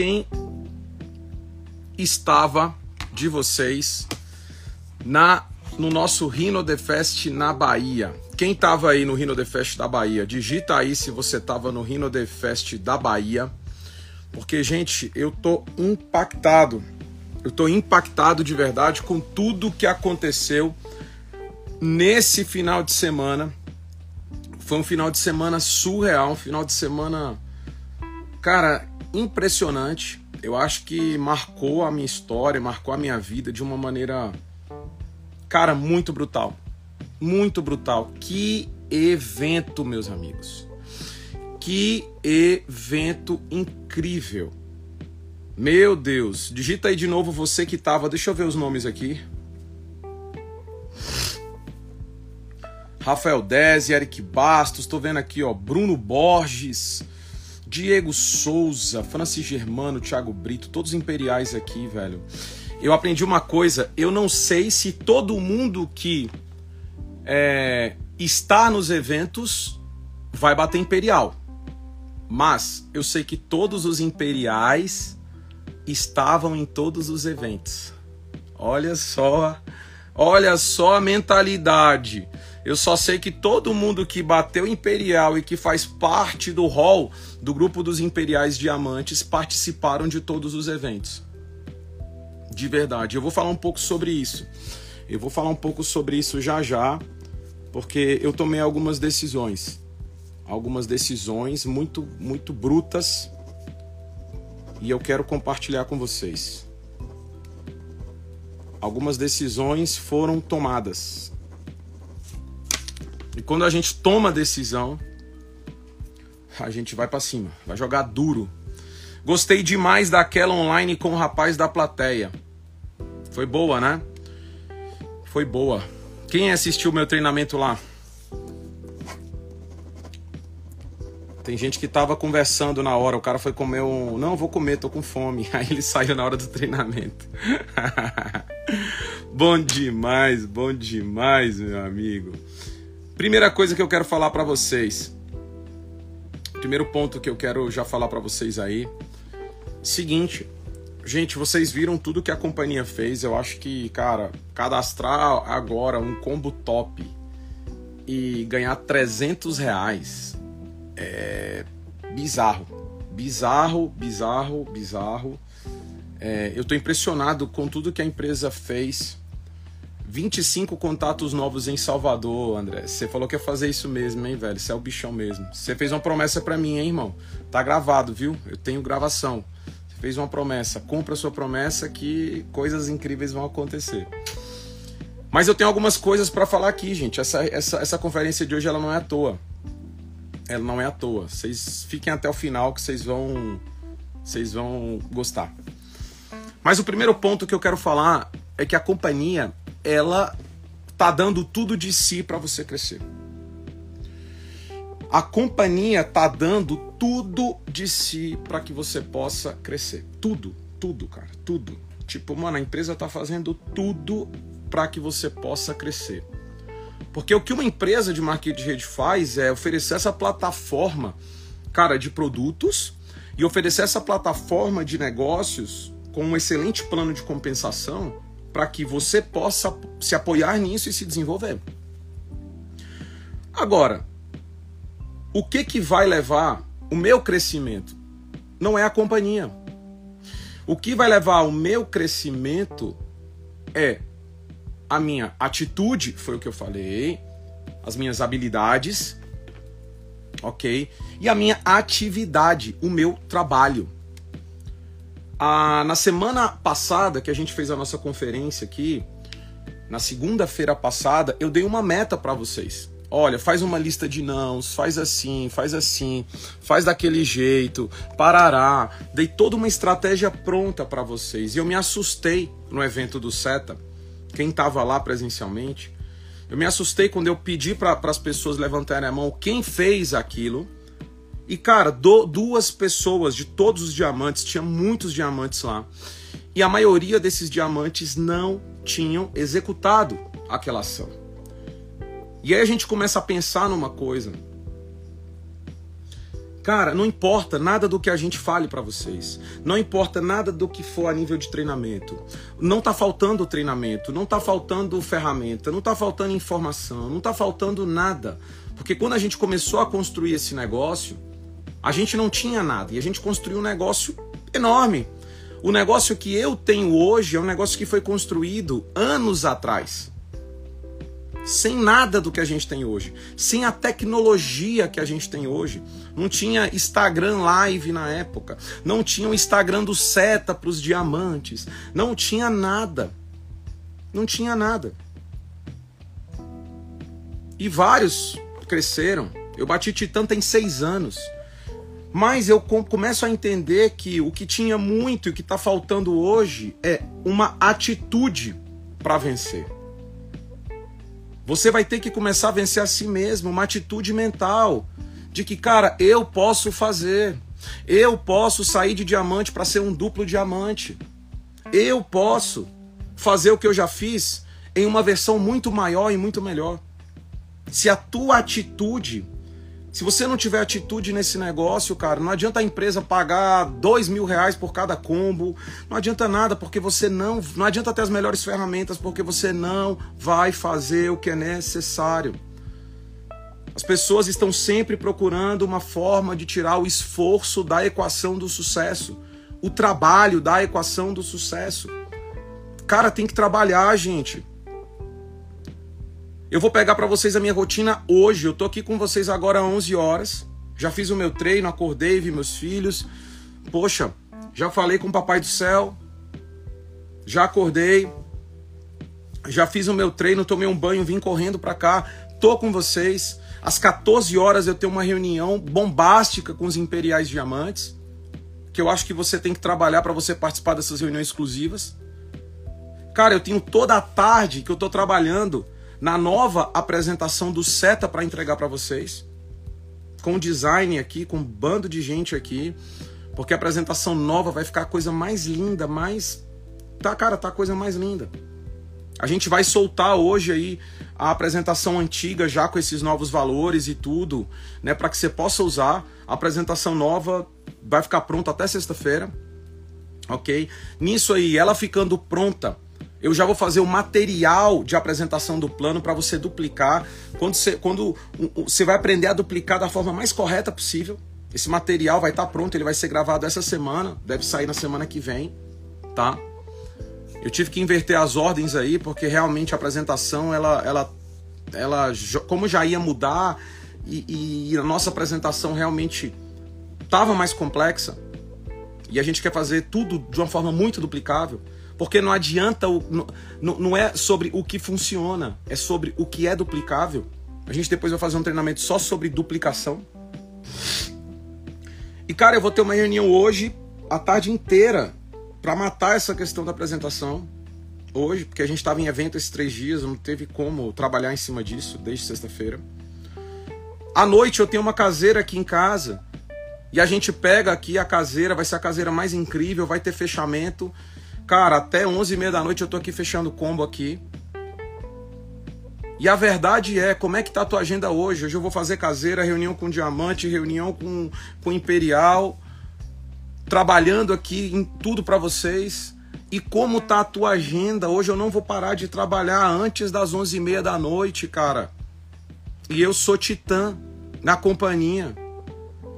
quem estava de vocês na no nosso Rhino The Fest na Bahia. Quem estava aí no Rhino The Fest da Bahia? Digita aí se você estava no Rhino The Fest da Bahia. Porque, gente, eu tô impactado. Eu tô impactado de verdade com tudo que aconteceu nesse final de semana. Foi um final de semana surreal, um final de semana, cara, impressionante. Eu acho que marcou a minha história, marcou a minha vida de uma maneira, cara, muito brutal. Muito brutal. Que evento, meus amigos. Que evento incrível. Meu Deus, digita aí de novo você que tava. Deixa eu ver os nomes aqui. Rafael Dez, Eric Bastos, tô vendo aqui, ó, Bruno Borges, Diego Souza, Francis Germano, Thiago Brito, todos imperiais aqui, velho. Eu aprendi uma coisa, eu não sei se todo mundo que é, está nos eventos vai bater imperial. Mas eu sei que todos os imperiais estavam em todos os eventos. Olha só, olha só a mentalidade. Eu só sei que todo mundo que bateu Imperial e que faz parte do hall do grupo dos Imperiais Diamantes participaram de todos os eventos. De verdade. Eu vou falar um pouco sobre isso. Eu vou falar um pouco sobre isso já já, porque eu tomei algumas decisões. Algumas decisões muito, muito brutas e eu quero compartilhar com vocês. Algumas decisões foram tomadas e quando a gente toma decisão, a gente vai para cima, vai jogar duro. Gostei demais daquela online com o rapaz da plateia. Foi boa, né? Foi boa. Quem assistiu meu treinamento lá? Tem gente que tava conversando na hora, o cara foi comer um. Não, vou comer, tô com fome. Aí ele saiu na hora do treinamento. bom demais, bom demais, meu amigo. Primeira coisa que eu quero falar para vocês. Primeiro ponto que eu quero já falar para vocês aí. Seguinte, gente, vocês viram tudo que a companhia fez. Eu acho que, cara, cadastrar agora um combo top e ganhar 300 reais é bizarro. Bizarro, bizarro, bizarro. É, eu tô impressionado com tudo que a empresa fez 25 contatos novos em Salvador, André. Você falou que ia fazer isso mesmo, hein, velho? Você é o bichão mesmo. Você fez uma promessa para mim, hein, irmão? Tá gravado, viu? Eu tenho gravação. Você fez uma promessa. Cumpra sua promessa que coisas incríveis vão acontecer. Mas eu tenho algumas coisas para falar aqui, gente. Essa, essa, essa conferência de hoje ela não é à toa. Ela não é à toa. Vocês fiquem até o final que vocês vão vocês vão gostar. Mas o primeiro ponto que eu quero falar é que a companhia ela tá dando tudo de si para você crescer. A companhia tá dando tudo de si para que você possa crescer. Tudo, tudo, cara, tudo. Tipo, mano, a empresa tá fazendo tudo para que você possa crescer. Porque o que uma empresa de marketing de rede faz é oferecer essa plataforma, cara, de produtos e oferecer essa plataforma de negócios com um excelente plano de compensação para que você possa se apoiar nisso e se desenvolver. Agora, o que que vai levar o meu crescimento? Não é a companhia. O que vai levar o meu crescimento é a minha atitude, foi o que eu falei, as minhas habilidades, ok? E a minha atividade, o meu trabalho. Ah, na semana passada que a gente fez a nossa conferência aqui, na segunda-feira passada, eu dei uma meta para vocês. Olha, faz uma lista de nãos, faz assim, faz assim, faz daquele jeito, parará. Dei toda uma estratégia pronta para vocês. E eu me assustei no evento do SETA, quem estava lá presencialmente. Eu me assustei quando eu pedi para as pessoas levantarem a mão quem fez aquilo e, cara, do, duas pessoas de todos os diamantes, tinha muitos diamantes lá. E a maioria desses diamantes não tinham executado aquela ação. E aí a gente começa a pensar numa coisa. Cara, não importa nada do que a gente fale para vocês. Não importa nada do que for a nível de treinamento. Não tá faltando treinamento, não tá faltando ferramenta, não tá faltando informação, não tá faltando nada. Porque quando a gente começou a construir esse negócio, a gente não tinha nada e a gente construiu um negócio enorme. O negócio que eu tenho hoje é um negócio que foi construído anos atrás sem nada do que a gente tem hoje, sem a tecnologia que a gente tem hoje. Não tinha Instagram Live na época, não tinha o Instagram do Seta para os diamantes, não tinha nada. Não tinha nada. E vários cresceram. Eu bati Titã tem seis anos. Mas eu começo a entender que o que tinha muito e o que está faltando hoje é uma atitude para vencer. Você vai ter que começar a vencer a si mesmo, uma atitude mental de que, cara, eu posso fazer. Eu posso sair de diamante para ser um duplo diamante. Eu posso fazer o que eu já fiz em uma versão muito maior e muito melhor. Se a tua atitude se você não tiver atitude nesse negócio, cara, não adianta a empresa pagar dois mil reais por cada combo, não adianta nada, porque você não. Não adianta ter as melhores ferramentas, porque você não vai fazer o que é necessário. As pessoas estão sempre procurando uma forma de tirar o esforço da equação do sucesso, o trabalho da equação do sucesso. Cara, tem que trabalhar, gente. Eu vou pegar para vocês a minha rotina hoje. Eu tô aqui com vocês agora às 11 horas. Já fiz o meu treino, acordei, vi meus filhos. Poxa, já falei com o Papai do Céu. Já acordei. Já fiz o meu treino, tomei um banho, vim correndo para cá. Tô com vocês. Às 14 horas eu tenho uma reunião bombástica com os Imperiais Diamantes, que eu acho que você tem que trabalhar para você participar dessas reuniões exclusivas. Cara, eu tenho toda a tarde que eu tô trabalhando na nova apresentação do Seta para entregar para vocês. Com design aqui, com um bando de gente aqui. Porque a apresentação nova vai ficar a coisa mais linda, mais. Tá, cara, tá a coisa mais linda. A gente vai soltar hoje aí a apresentação antiga já com esses novos valores e tudo, né, para que você possa usar. A apresentação nova vai ficar pronta até sexta-feira. OK? Nisso aí, ela ficando pronta, eu já vou fazer o material de apresentação do plano para você duplicar. Quando você, quando você vai aprender a duplicar da forma mais correta possível. Esse material vai estar tá pronto, ele vai ser gravado essa semana, deve sair na semana que vem, tá? Eu tive que inverter as ordens aí, porque realmente a apresentação, ela, ela, ela como já ia mudar e, e a nossa apresentação realmente estava mais complexa, e a gente quer fazer tudo de uma forma muito duplicável. Porque não adianta, o, não, não é sobre o que funciona, é sobre o que é duplicável. A gente depois vai fazer um treinamento só sobre duplicação. E cara, eu vou ter uma reunião hoje, a tarde inteira, para matar essa questão da apresentação. Hoje, porque a gente estava em evento esses três dias, não teve como trabalhar em cima disso desde sexta-feira. À noite eu tenho uma caseira aqui em casa. E a gente pega aqui a caseira, vai ser a caseira mais incrível, vai ter fechamento. Cara, até 11 e meia da noite eu tô aqui fechando combo aqui. E a verdade é, como é que tá a tua agenda hoje? Hoje eu vou fazer caseira, reunião com diamante, reunião com, com imperial, trabalhando aqui em tudo para vocês. E como tá a tua agenda? Hoje eu não vou parar de trabalhar antes das 11 e meia da noite, cara. E eu sou titã na companhia.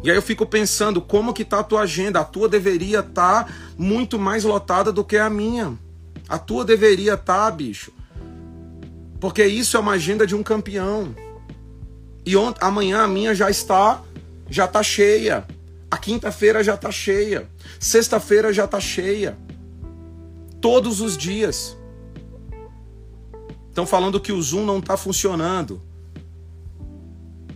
E aí eu fico pensando, como que tá a tua agenda? A tua deveria estar tá muito mais lotada do que a minha. A tua deveria estar, tá, bicho. Porque isso é uma agenda de um campeão. E amanhã a minha já está já tá cheia. A quinta-feira já tá cheia. Sexta-feira já tá cheia. Todos os dias. Estão falando que o Zoom não está funcionando.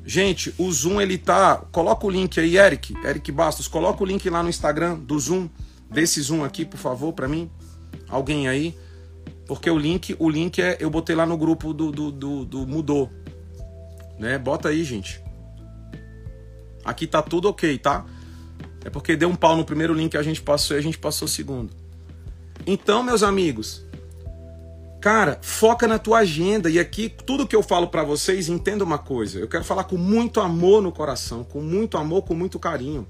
Gente, o Zoom ele tá. Coloca o link aí, Eric, Eric Bastos, coloca o link lá no Instagram do Zoom, desse Zoom aqui, por favor, para mim. Alguém aí. Porque o link, o link é. Eu botei lá no grupo do, do, do, do Mudou. Né? Bota aí, gente. Aqui tá tudo ok, tá? É porque deu um pau no primeiro link que a gente passou e a gente passou o segundo. Então, meus amigos, Cara, foca na tua agenda. E aqui, tudo que eu falo para vocês, entenda uma coisa. Eu quero falar com muito amor no coração, com muito amor, com muito carinho.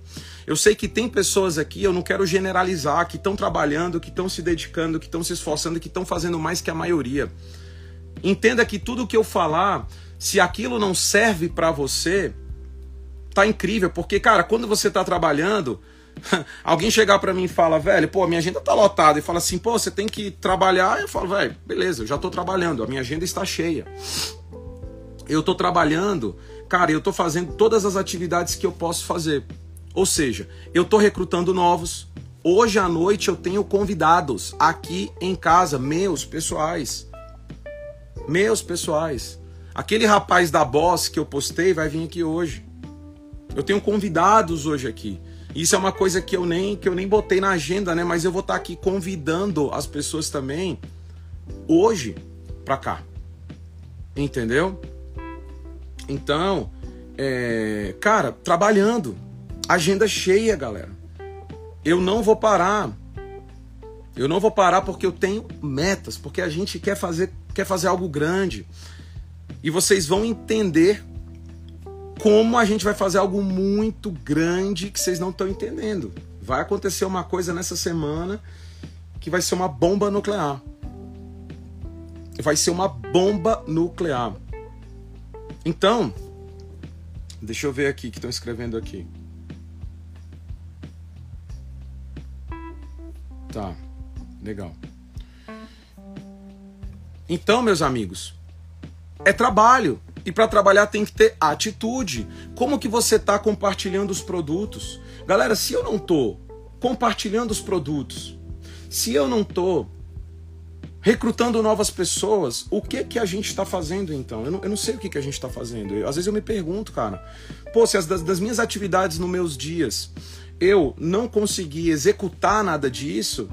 Eu sei que tem pessoas aqui, eu não quero generalizar, que estão trabalhando, que estão se dedicando, que estão se esforçando, que estão fazendo mais que a maioria. Entenda que tudo que eu falar, se aquilo não serve para você, tá incrível, porque cara, quando você tá trabalhando, Alguém chegar para mim e fala, velho, pô, minha agenda tá lotada, e fala assim, pô, você tem que trabalhar. Eu falo, velho, beleza, eu já tô trabalhando, a minha agenda está cheia. Eu tô trabalhando, cara, eu tô fazendo todas as atividades que eu posso fazer. Ou seja, eu tô recrutando novos. Hoje à noite eu tenho convidados aqui em casa, meus pessoais. Meus pessoais. Aquele rapaz da Boss que eu postei vai vir aqui hoje. Eu tenho convidados hoje aqui. Isso é uma coisa que eu nem que eu nem botei na agenda, né? Mas eu vou estar tá aqui convidando as pessoas também hoje para cá. Entendeu? Então, é, cara, trabalhando, agenda cheia, galera. Eu não vou parar. Eu não vou parar porque eu tenho metas, porque a gente quer fazer quer fazer algo grande. E vocês vão entender como a gente vai fazer algo muito grande que vocês não estão entendendo. Vai acontecer uma coisa nessa semana que vai ser uma bomba nuclear. Vai ser uma bomba nuclear. Então, deixa eu ver aqui que estão escrevendo aqui. Tá, legal. Então, meus amigos, é trabalho. E para trabalhar tem que ter atitude. Como que você está compartilhando os produtos? Galera, se eu não tô compartilhando os produtos, se eu não tô recrutando novas pessoas, o que que a gente está fazendo então? Eu não, eu não, sei o que, que a gente está fazendo. Eu, às vezes eu me pergunto, cara, pô, se as das, das minhas atividades nos meus dias eu não consegui executar nada disso,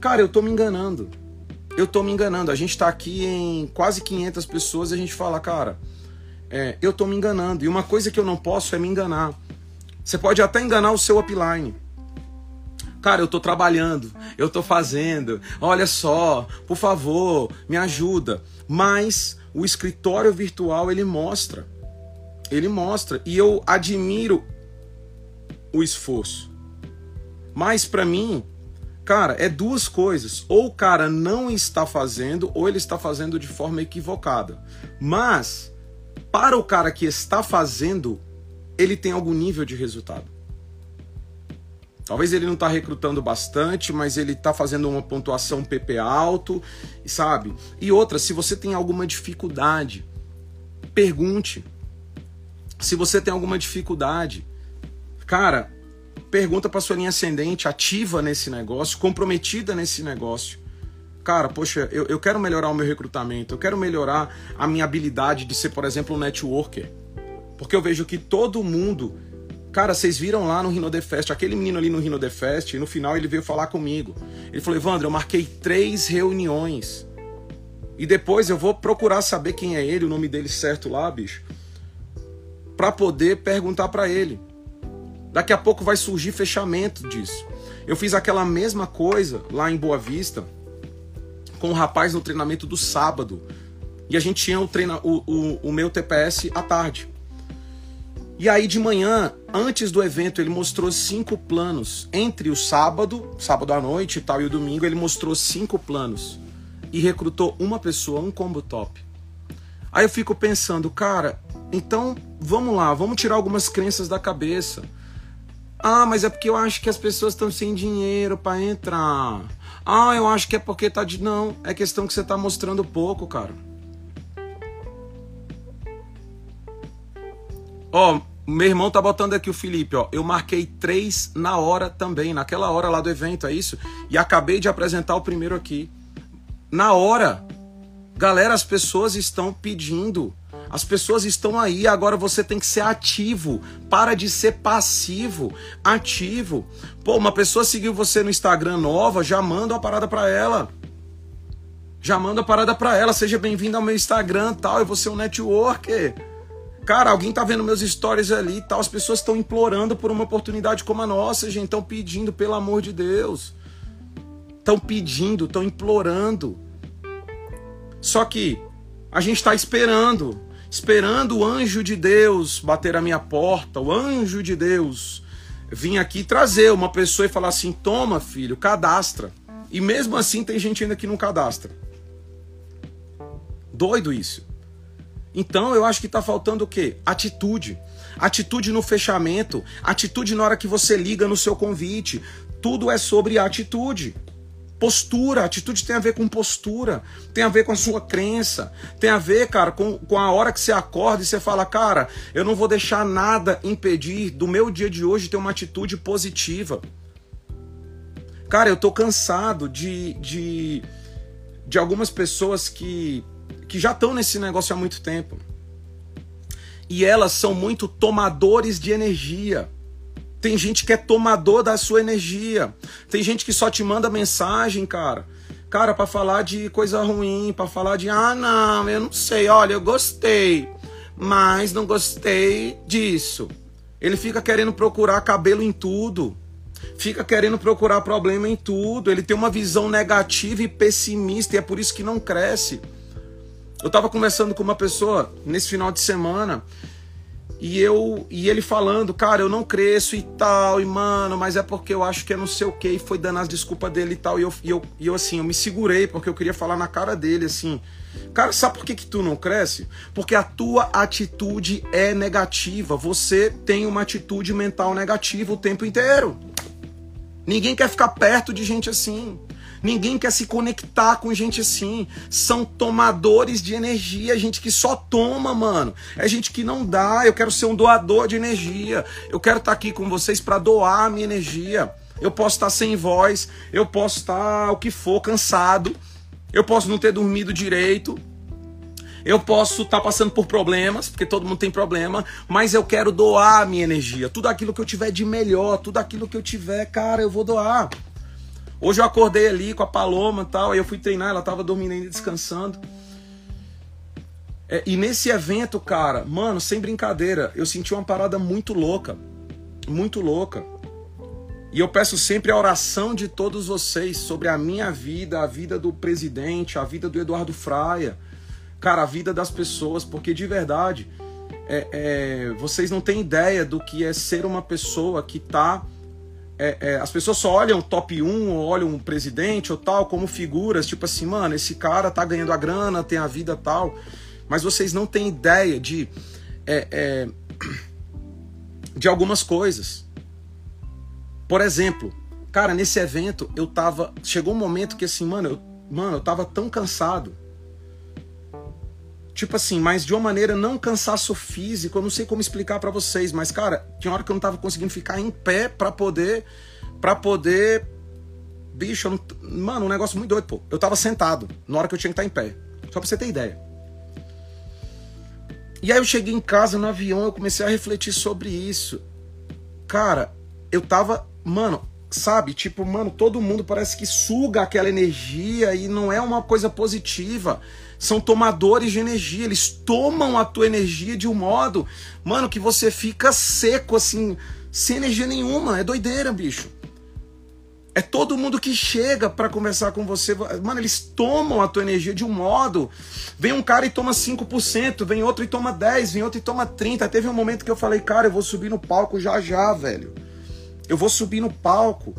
cara, eu tô me enganando. Eu tô me enganando. A gente tá aqui em quase 500 pessoas e a gente fala, cara, é, eu estou me enganando. E uma coisa que eu não posso é me enganar. Você pode até enganar o seu upline. Cara, eu estou trabalhando, eu estou fazendo, olha só, por favor, me ajuda. Mas o escritório virtual ele mostra. Ele mostra. E eu admiro o esforço. Mas para mim, cara, é duas coisas. Ou o cara não está fazendo, ou ele está fazendo de forma equivocada. Mas para o cara que está fazendo, ele tem algum nível de resultado. Talvez ele não está recrutando bastante, mas ele está fazendo uma pontuação PP alto, sabe? E outra, se você tem alguma dificuldade, pergunte. Se você tem alguma dificuldade, cara, pergunta para sua linha ascendente, ativa nesse negócio, comprometida nesse negócio cara, poxa, eu, eu quero melhorar o meu recrutamento, eu quero melhorar a minha habilidade de ser, por exemplo, um networker. Porque eu vejo que todo mundo. Cara, vocês viram lá no Rino The Fest, aquele menino ali no Rino The Fest, no final ele veio falar comigo. Ele falou: Evandro, eu marquei três reuniões. E depois eu vou procurar saber quem é ele, o nome dele certo lá, bicho. Pra poder perguntar para ele. Daqui a pouco vai surgir fechamento disso. Eu fiz aquela mesma coisa lá em Boa Vista com o um rapaz no treinamento do sábado. E a gente tinha o, treina, o, o, o meu TPS à tarde. E aí de manhã, antes do evento, ele mostrou cinco planos. Entre o sábado, sábado à noite e tal, e o domingo, ele mostrou cinco planos. E recrutou uma pessoa, um combo top. Aí eu fico pensando, cara, então vamos lá, vamos tirar algumas crenças da cabeça. Ah, mas é porque eu acho que as pessoas estão sem dinheiro para entrar. Ah, eu acho que é porque tá de. Não, é questão que você tá mostrando pouco, cara. Ó, meu irmão tá botando aqui o Felipe, ó. Eu marquei três na hora também, naquela hora lá do evento, é isso? E acabei de apresentar o primeiro aqui. Na hora. Galera, as pessoas estão pedindo as pessoas estão aí, agora você tem que ser ativo. Para de ser passivo, ativo. Pô, uma pessoa seguiu você no Instagram nova, já manda uma parada para ela. Já manda uma parada para ela, seja bem-vindo ao meu Instagram, tal, eu vou ser um networker. Cara, alguém tá vendo meus stories ali tal, as pessoas estão implorando por uma oportunidade como a nossa, gente, estão pedindo pelo amor de Deus. Estão pedindo, estão implorando. Só que a gente está esperando, esperando o anjo de Deus bater a minha porta, o anjo de Deus vir aqui trazer uma pessoa e falar assim: toma, filho, cadastra. E mesmo assim tem gente ainda que não cadastra. Doido isso. Então eu acho que está faltando o quê? Atitude. Atitude no fechamento, atitude na hora que você liga no seu convite. Tudo é sobre atitude. Postura, atitude tem a ver com postura, tem a ver com a sua crença, tem a ver, cara, com, com a hora que você acorda e você fala, cara, eu não vou deixar nada impedir do meu dia de hoje ter uma atitude positiva. Cara, eu tô cansado de, de, de algumas pessoas que, que já estão nesse negócio há muito tempo. E elas são muito tomadores de energia. Tem gente que é tomador da sua energia. Tem gente que só te manda mensagem, cara. Cara, para falar de coisa ruim, para falar de ah, não, eu não sei, olha, eu gostei, mas não gostei disso. Ele fica querendo procurar cabelo em tudo. Fica querendo procurar problema em tudo. Ele tem uma visão negativa e pessimista e é por isso que não cresce. Eu tava conversando com uma pessoa nesse final de semana e eu e ele falando, cara, eu não cresço e tal, e mano, mas é porque eu acho que é não sei o que, e foi dando as desculpas dele e tal. E eu, e eu, e eu assim, eu me segurei, porque eu queria falar na cara dele, assim. Cara, sabe por que, que tu não cresce? Porque a tua atitude é negativa. Você tem uma atitude mental negativa o tempo inteiro. Ninguém quer ficar perto de gente assim. Ninguém quer se conectar com gente assim. São tomadores de energia, gente que só toma, mano. É gente que não dá. Eu quero ser um doador de energia. Eu quero estar aqui com vocês para doar a minha energia. Eu posso estar sem voz, eu posso estar o que for, cansado. Eu posso não ter dormido direito. Eu posso estar passando por problemas, porque todo mundo tem problema, mas eu quero doar a minha energia. Tudo aquilo que eu tiver de melhor, tudo aquilo que eu tiver, cara, eu vou doar. Hoje eu acordei ali com a Paloma e tal, aí eu fui treinar, ela tava dormindo ainda, descansando. É, e nesse evento, cara, mano, sem brincadeira, eu senti uma parada muito louca. Muito louca. E eu peço sempre a oração de todos vocês sobre a minha vida, a vida do presidente, a vida do Eduardo Fraia, cara, a vida das pessoas, porque de verdade, é, é, vocês não têm ideia do que é ser uma pessoa que tá é, é, as pessoas só olham top 1 ou olham um presidente ou tal como figuras, tipo assim, mano, esse cara tá ganhando a grana, tem a vida tal, mas vocês não têm ideia de é, é de algumas coisas. Por exemplo, cara, nesse evento eu tava, chegou um momento que assim, mano, eu, mano, eu tava tão cansado Tipo assim, mas de uma maneira não cansaço físico, eu não sei como explicar para vocês, mas cara, tinha hora que eu não tava conseguindo ficar em pé para poder para poder bicho, não... mano, um negócio muito doido, pô. Eu tava sentado na hora que eu tinha que estar em pé. Só pra você ter ideia. E aí eu cheguei em casa no avião, eu comecei a refletir sobre isso. Cara, eu tava, mano, sabe? Tipo, mano, todo mundo parece que suga aquela energia e não é uma coisa positiva são tomadores de energia, eles tomam a tua energia de um modo, mano, que você fica seco, assim, sem energia nenhuma. É doideira, bicho. É todo mundo que chega para conversar com você. Mano, eles tomam a tua energia de um modo. Vem um cara e toma 5%, vem outro e toma 10%, vem outro e toma 30%. Teve um momento que eu falei, cara, eu vou subir no palco já já, velho. Eu vou subir no palco.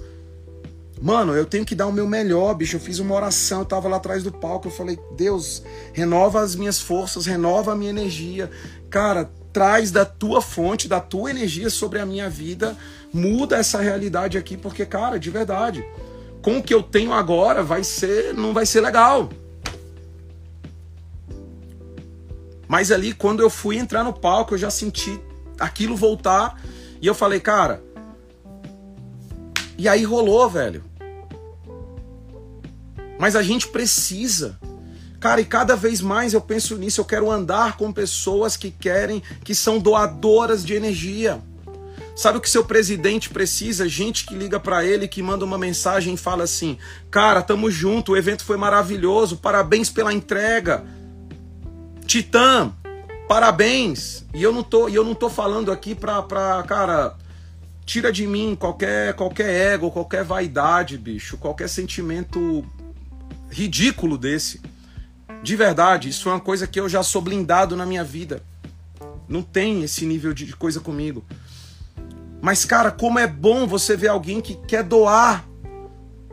Mano, eu tenho que dar o meu melhor, bicho. Eu fiz uma oração, eu tava lá atrás do palco, eu falei, Deus, renova as minhas forças, renova a minha energia. Cara, traz da tua fonte, da tua energia sobre a minha vida, muda essa realidade aqui, porque, cara, de verdade, com o que eu tenho agora vai ser, não vai ser legal. Mas ali, quando eu fui entrar no palco, eu já senti aquilo voltar e eu falei, cara, e aí rolou, velho. Mas a gente precisa. Cara, e cada vez mais eu penso nisso, eu quero andar com pessoas que querem, que são doadoras de energia. Sabe o que seu presidente precisa? Gente que liga para ele, que manda uma mensagem e fala assim: "Cara, tamo junto, o evento foi maravilhoso, parabéns pela entrega". Titã, parabéns. E eu não tô, e eu não tô falando aqui pra, pra cara, tira de mim qualquer qualquer ego, qualquer vaidade, bicho, qualquer sentimento ridículo desse. De verdade, isso é uma coisa que eu já sou blindado na minha vida. Não tem esse nível de coisa comigo. Mas, cara, como é bom você ver alguém que quer doar,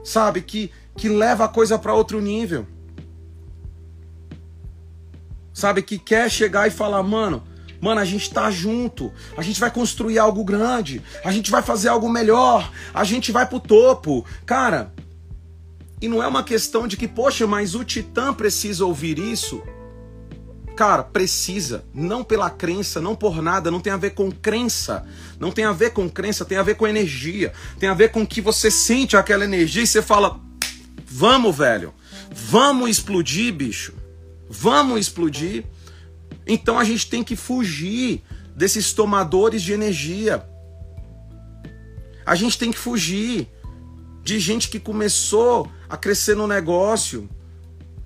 sabe? Que, que leva a coisa para outro nível. Sabe? Que quer chegar e falar, mano, mano, a gente tá junto. A gente vai construir algo grande. A gente vai fazer algo melhor. A gente vai pro topo. Cara, e não é uma questão de que, poxa, mas o Titã precisa ouvir isso. Cara, precisa, não pela crença, não por nada, não tem a ver com crença, não tem a ver com crença, tem a ver com energia, tem a ver com que você sente aquela energia e você fala: "Vamos, velho. Vamos explodir, bicho. Vamos explodir". Então a gente tem que fugir desses tomadores de energia. A gente tem que fugir de gente que começou a crescer no negócio,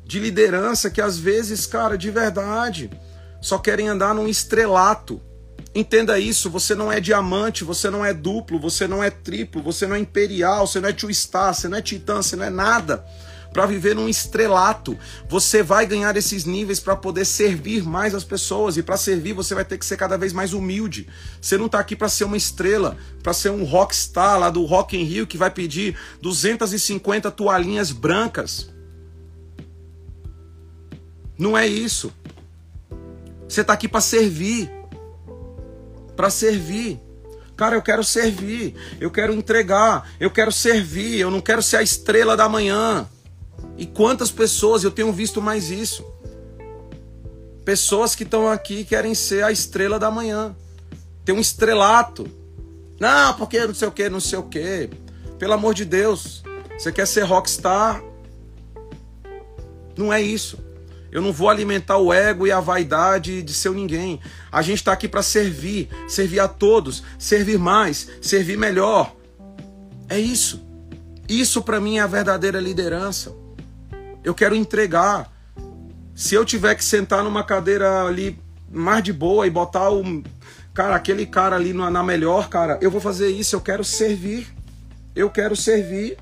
de liderança que às vezes, cara, de verdade, só querem andar num estrelato. Entenda isso, você não é diamante, você não é duplo, você não é triplo, você não é imperial, você não é two star, você não é titã, você não é nada. Para viver num estrelato, você vai ganhar esses níveis para poder servir mais as pessoas e para servir você vai ter que ser cada vez mais humilde. Você não está aqui para ser uma estrela, para ser um rockstar lá do Rock in Rio que vai pedir 250 toalhinhas brancas. Não é isso. Você está aqui para servir. Para servir. Cara, eu quero servir. Eu quero entregar. Eu quero servir. Eu não quero ser a estrela da manhã. E quantas pessoas eu tenho visto mais isso? Pessoas que estão aqui querem ser a estrela da manhã. Tem um estrelato. Não, porque não sei o que, não sei o que. Pelo amor de Deus. Você quer ser rockstar? Não é isso. Eu não vou alimentar o ego e a vaidade de ser ninguém. A gente está aqui para servir, servir a todos, servir mais, servir melhor. É isso. Isso para mim é a verdadeira liderança. Eu quero entregar. Se eu tiver que sentar numa cadeira ali mais de boa e botar o cara, aquele cara ali na melhor, cara, eu vou fazer isso. Eu quero servir. Eu quero servir.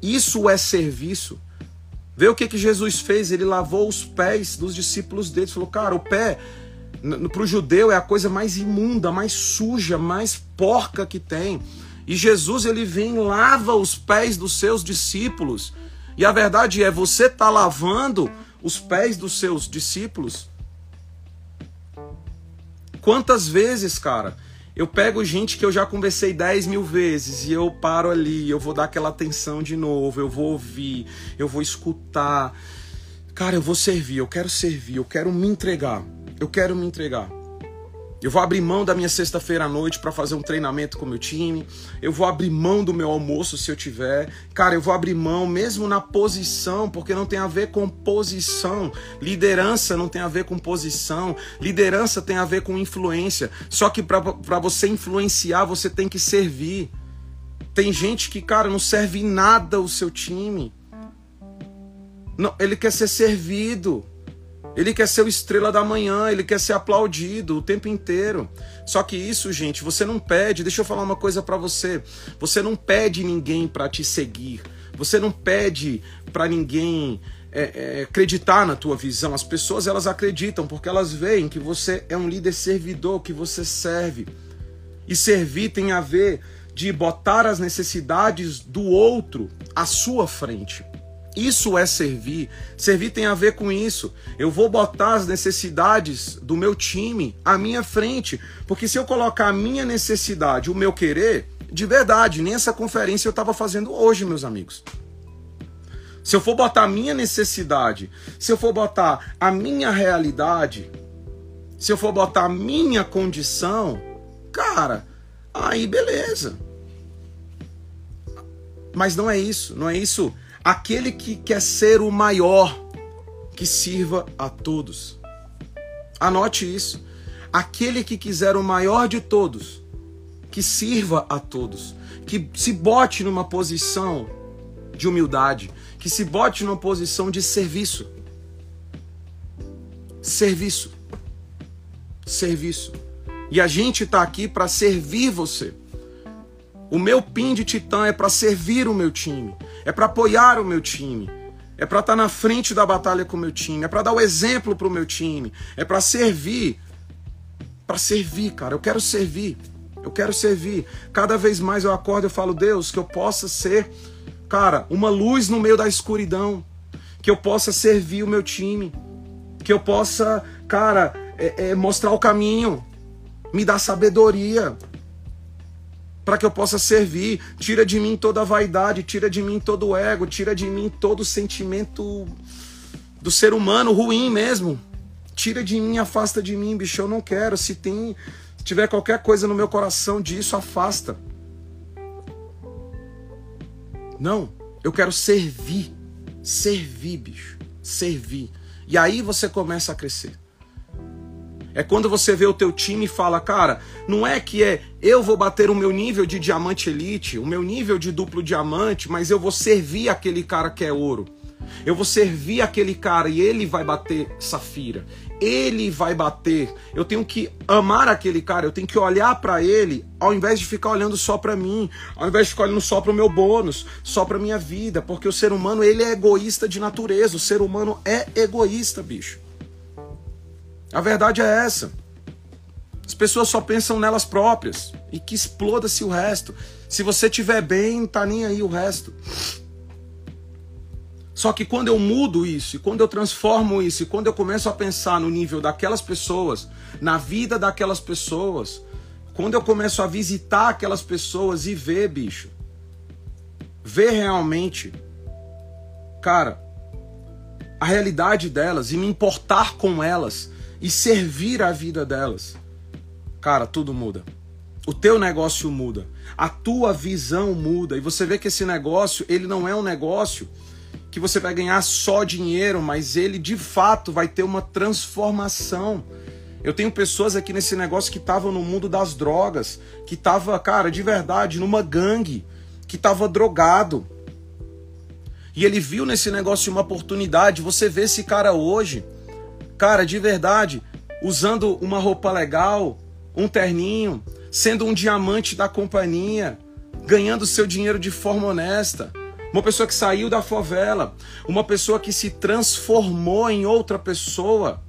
Isso é serviço. Vê o que, que Jesus fez, ele lavou os pés dos discípulos dele. Falou, cara, o pé para o judeu é a coisa mais imunda, mais suja, mais porca que tem. E Jesus ele vem lava os pés dos seus discípulos. E a verdade é, você está lavando os pés dos seus discípulos? Quantas vezes, cara, eu pego gente que eu já conversei 10 mil vezes e eu paro ali, eu vou dar aquela atenção de novo, eu vou ouvir, eu vou escutar. Cara, eu vou servir, eu quero servir, eu quero me entregar, eu quero me entregar. Eu vou abrir mão da minha sexta-feira à noite para fazer um treinamento com o meu time. Eu vou abrir mão do meu almoço se eu tiver. Cara, eu vou abrir mão mesmo na posição, porque não tem a ver com posição. Liderança não tem a ver com posição. Liderança tem a ver com influência. Só que para você influenciar, você tem que servir. Tem gente que, cara, não serve em nada o seu time. Não, ele quer ser servido. Ele quer ser o estrela da manhã, ele quer ser aplaudido o tempo inteiro. Só que isso, gente, você não pede. Deixa eu falar uma coisa para você. Você não pede ninguém para te seguir. Você não pede para ninguém é, é, acreditar na tua visão. As pessoas elas acreditam porque elas veem que você é um líder servidor, que você serve. E servir tem a ver de botar as necessidades do outro à sua frente. Isso é servir. Servir tem a ver com isso. Eu vou botar as necessidades do meu time à minha frente. Porque se eu colocar a minha necessidade, o meu querer, de verdade, nem essa conferência eu estava fazendo hoje, meus amigos. Se eu for botar a minha necessidade, se eu for botar a minha realidade, se eu for botar a minha condição, cara, aí beleza. Mas não é isso, não é isso Aquele que quer ser o maior, que sirva a todos. Anote isso. Aquele que quiser o maior de todos, que sirva a todos. Que se bote numa posição de humildade. Que se bote numa posição de serviço. Serviço. Serviço. E a gente está aqui para servir você. O meu PIN de titã é para servir o meu time, é para apoiar o meu time, é para estar tá na frente da batalha com o meu time, é para dar o exemplo para o meu time, é para servir. Para servir, cara, eu quero servir. Eu quero servir. Cada vez mais eu acordo e falo, Deus, que eu possa ser, cara, uma luz no meio da escuridão. Que eu possa servir o meu time. Que eu possa, cara, é, é, mostrar o caminho. Me dar sabedoria para que eu possa servir. Tira de mim toda a vaidade, tira de mim todo o ego, tira de mim todo o sentimento do ser humano ruim mesmo. Tira de mim, afasta de mim, bicho, eu não quero. Se tem, se tiver qualquer coisa no meu coração disso, afasta. Não, eu quero servir. Servir, bicho. Servir. E aí você começa a crescer. É quando você vê o teu time e fala, cara, não é que é eu vou bater o meu nível de diamante elite, o meu nível de duplo diamante, mas eu vou servir aquele cara que é ouro. Eu vou servir aquele cara e ele vai bater safira. Ele vai bater. Eu tenho que amar aquele cara, eu tenho que olhar para ele, ao invés de ficar olhando só para mim, ao invés de ficar olhando só para o meu bônus, só para minha vida, porque o ser humano, ele é egoísta de natureza. O ser humano é egoísta, bicho. A verdade é essa. As pessoas só pensam nelas próprias e que exploda-se o resto. Se você tiver bem, tá nem aí o resto. Só que quando eu mudo isso, e quando eu transformo isso, e quando eu começo a pensar no nível daquelas pessoas, na vida daquelas pessoas, quando eu começo a visitar aquelas pessoas e ver, bicho, ver realmente, cara, a realidade delas e me importar com elas, e servir a vida delas, cara, tudo muda. O teu negócio muda, a tua visão muda e você vê que esse negócio, ele não é um negócio que você vai ganhar só dinheiro, mas ele de fato vai ter uma transformação. Eu tenho pessoas aqui nesse negócio que estavam no mundo das drogas, que tava, cara, de verdade, numa gangue, que tava drogado. E ele viu nesse negócio uma oportunidade. Você vê esse cara hoje, cara, de verdade, usando uma roupa legal, um terninho, sendo um diamante da companhia, ganhando seu dinheiro de forma honesta. Uma pessoa que saiu da favela, uma pessoa que se transformou em outra pessoa.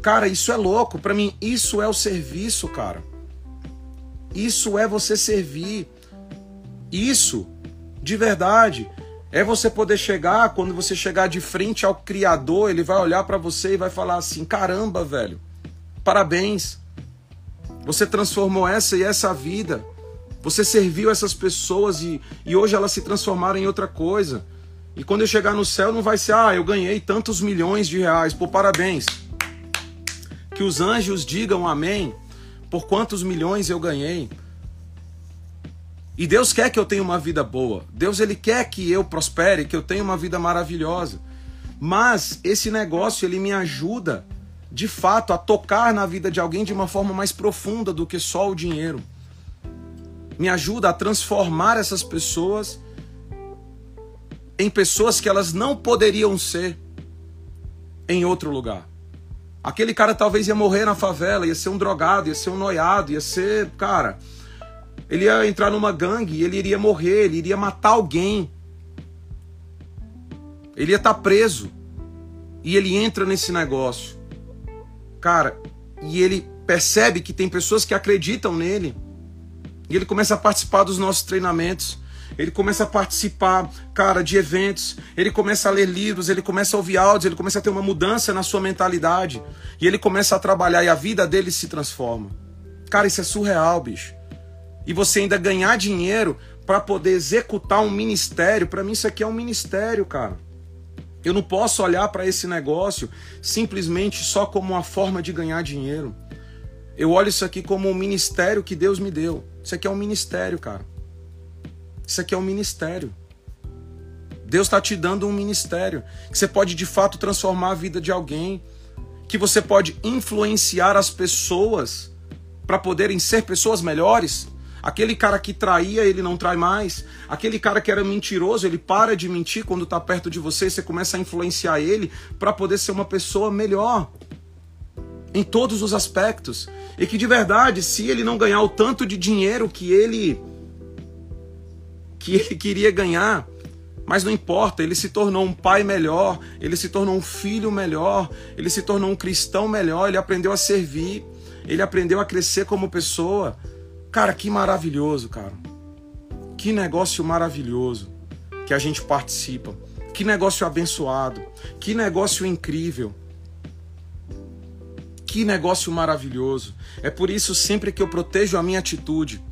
Cara, isso é louco. Para mim, isso é o serviço, cara. Isso é você servir. Isso, de verdade, é você poder chegar, quando você chegar de frente ao Criador, ele vai olhar para você e vai falar assim: caramba, velho, parabéns. Você transformou essa e essa vida. Você serviu essas pessoas e, e hoje elas se transformaram em outra coisa. E quando eu chegar no céu, não vai ser, ah, eu ganhei tantos milhões de reais. Pô, parabéns. Que os anjos digam amém por quantos milhões eu ganhei. E Deus quer que eu tenha uma vida boa. Deus ele quer que eu prospere, que eu tenha uma vida maravilhosa. Mas esse negócio ele me ajuda de fato a tocar na vida de alguém de uma forma mais profunda do que só o dinheiro. Me ajuda a transformar essas pessoas em pessoas que elas não poderiam ser em outro lugar. Aquele cara talvez ia morrer na favela, ia ser um drogado, ia ser um noiado, ia ser, cara, ele ia entrar numa gangue, ele iria morrer, ele iria matar alguém. Ele ia estar tá preso. E ele entra nesse negócio. Cara, e ele percebe que tem pessoas que acreditam nele. E ele começa a participar dos nossos treinamentos. Ele começa a participar, cara, de eventos. Ele começa a ler livros, ele começa a ouvir áudios, ele começa a ter uma mudança na sua mentalidade. E ele começa a trabalhar e a vida dele se transforma. Cara, isso é surreal, bicho e você ainda ganhar dinheiro para poder executar um ministério, para mim isso aqui é um ministério, cara. Eu não posso olhar para esse negócio simplesmente só como uma forma de ganhar dinheiro. Eu olho isso aqui como um ministério que Deus me deu. Isso aqui é um ministério, cara. Isso aqui é um ministério. Deus está te dando um ministério que você pode de fato transformar a vida de alguém, que você pode influenciar as pessoas para poderem ser pessoas melhores. Aquele cara que traía, ele não trai mais. Aquele cara que era mentiroso, ele para de mentir quando está perto de você, você começa a influenciar ele para poder ser uma pessoa melhor em todos os aspectos. E que de verdade, se ele não ganhar o tanto de dinheiro que ele que ele queria ganhar, Mas não importa, ele se tornou um pai melhor, ele se tornou um filho melhor, ele se tornou um cristão melhor, ele aprendeu a servir, ele aprendeu a crescer como pessoa. Cara, que maravilhoso, cara. Que negócio maravilhoso que a gente participa. Que negócio abençoado. Que negócio incrível. Que negócio maravilhoso. É por isso sempre que eu protejo a minha atitude,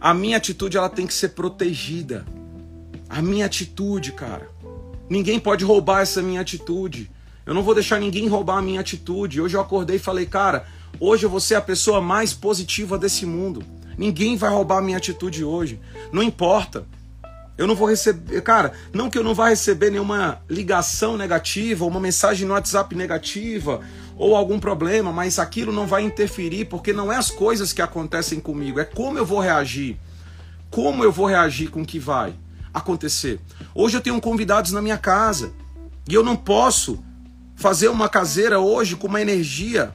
a minha atitude ela tem que ser protegida. A minha atitude, cara. Ninguém pode roubar essa minha atitude. Eu não vou deixar ninguém roubar a minha atitude. Hoje eu acordei e falei, cara, hoje eu vou ser a pessoa mais positiva desse mundo. Ninguém vai roubar a minha atitude hoje. Não importa. Eu não vou receber, cara, não que eu não vá receber nenhuma ligação negativa, uma mensagem no WhatsApp negativa ou algum problema, mas aquilo não vai interferir porque não é as coisas que acontecem comigo, é como eu vou reagir. Como eu vou reagir com o que vai acontecer. Hoje eu tenho convidados na minha casa e eu não posso fazer uma caseira hoje com uma energia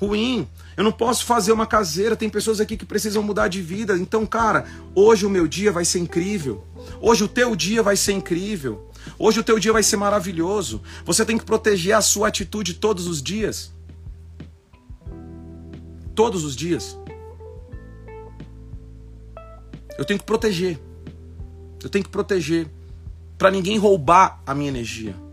ruim. Eu não posso fazer uma caseira, tem pessoas aqui que precisam mudar de vida. Então, cara, hoje o meu dia vai ser incrível. Hoje o teu dia vai ser incrível. Hoje o teu dia vai ser maravilhoso. Você tem que proteger a sua atitude todos os dias. Todos os dias. Eu tenho que proteger. Eu tenho que proteger para ninguém roubar a minha energia.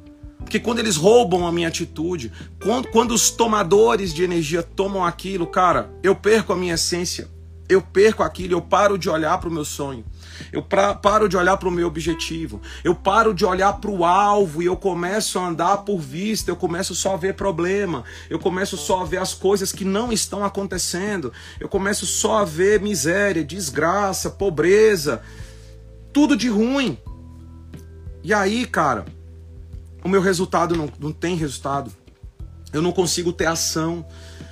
Porque quando eles roubam a minha atitude, quando, quando os tomadores de energia tomam aquilo, cara, eu perco a minha essência. Eu perco aquilo, eu paro de olhar para o meu sonho. Eu pra, paro de olhar para o meu objetivo. Eu paro de olhar para o alvo e eu começo a andar por vista. Eu começo só a ver problema. Eu começo só a ver as coisas que não estão acontecendo. Eu começo só a ver miséria, desgraça, pobreza tudo de ruim. E aí, cara, o meu resultado não, não tem resultado. Eu não consigo ter ação.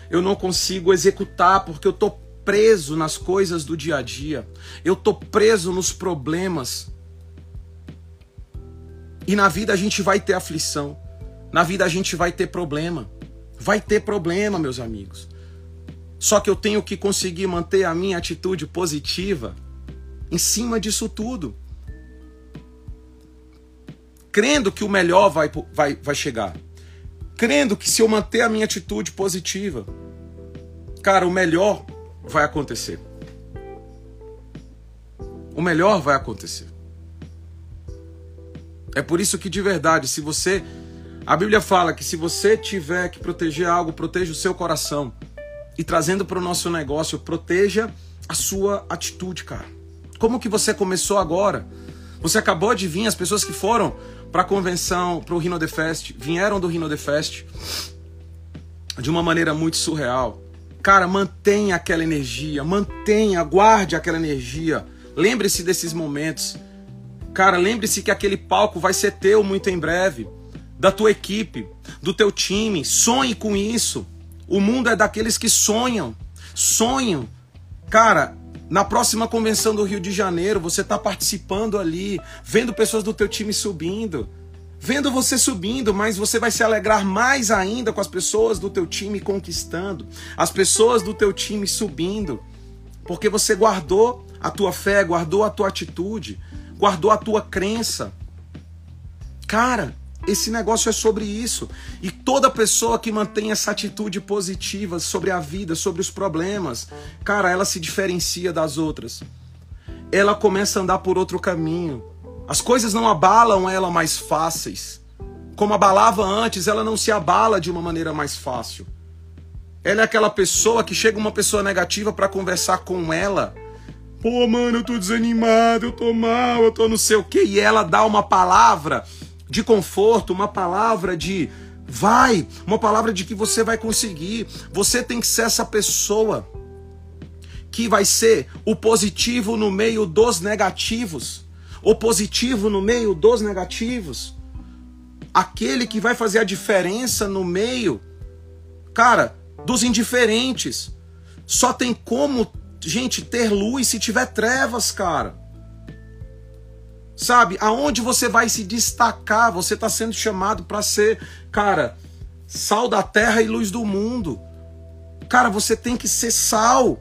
Eu não consigo executar porque eu tô preso nas coisas do dia a dia. Eu tô preso nos problemas. E na vida a gente vai ter aflição. Na vida a gente vai ter problema. Vai ter problema, meus amigos. Só que eu tenho que conseguir manter a minha atitude positiva em cima disso tudo. Crendo que o melhor vai, vai, vai chegar. Crendo que se eu manter a minha atitude positiva, cara, o melhor vai acontecer. O melhor vai acontecer. É por isso que de verdade, se você. A Bíblia fala que se você tiver que proteger algo, proteja o seu coração. E trazendo para o nosso negócio, proteja a sua atitude, cara. Como que você começou agora? Você acabou de vir, as pessoas que foram para a convenção, para o Rhino The Fest, vieram do Rhino The Fest de uma maneira muito surreal. Cara, mantenha aquela energia, mantenha, guarde aquela energia. Lembre-se desses momentos. Cara, lembre-se que aquele palco vai ser teu muito em breve, da tua equipe, do teu time. Sonhe com isso. O mundo é daqueles que sonham. Sonham. Cara, na próxima convenção do Rio de Janeiro, você está participando ali, vendo pessoas do teu time subindo, vendo você subindo, mas você vai se alegrar mais ainda com as pessoas do teu time conquistando, as pessoas do teu time subindo, porque você guardou a tua fé, guardou a tua atitude, guardou a tua crença. Cara, esse negócio é sobre isso. E toda pessoa que mantém essa atitude positiva sobre a vida, sobre os problemas, cara, ela se diferencia das outras. Ela começa a andar por outro caminho. As coisas não abalam ela mais fáceis. Como abalava antes, ela não se abala de uma maneira mais fácil. Ela é aquela pessoa que chega uma pessoa negativa para conversar com ela. Pô, mano, eu tô desanimado, eu tô mal, eu tô não sei o quê. E ela dá uma palavra de conforto, uma palavra de vai, uma palavra de que você vai conseguir. Você tem que ser essa pessoa que vai ser o positivo no meio dos negativos, o positivo no meio dos negativos. Aquele que vai fazer a diferença no meio, cara, dos indiferentes. Só tem como, gente, ter luz se tiver trevas, cara. Sabe? Aonde você vai se destacar? Você está sendo chamado para ser, cara, sal da terra e luz do mundo. Cara, você tem que ser sal.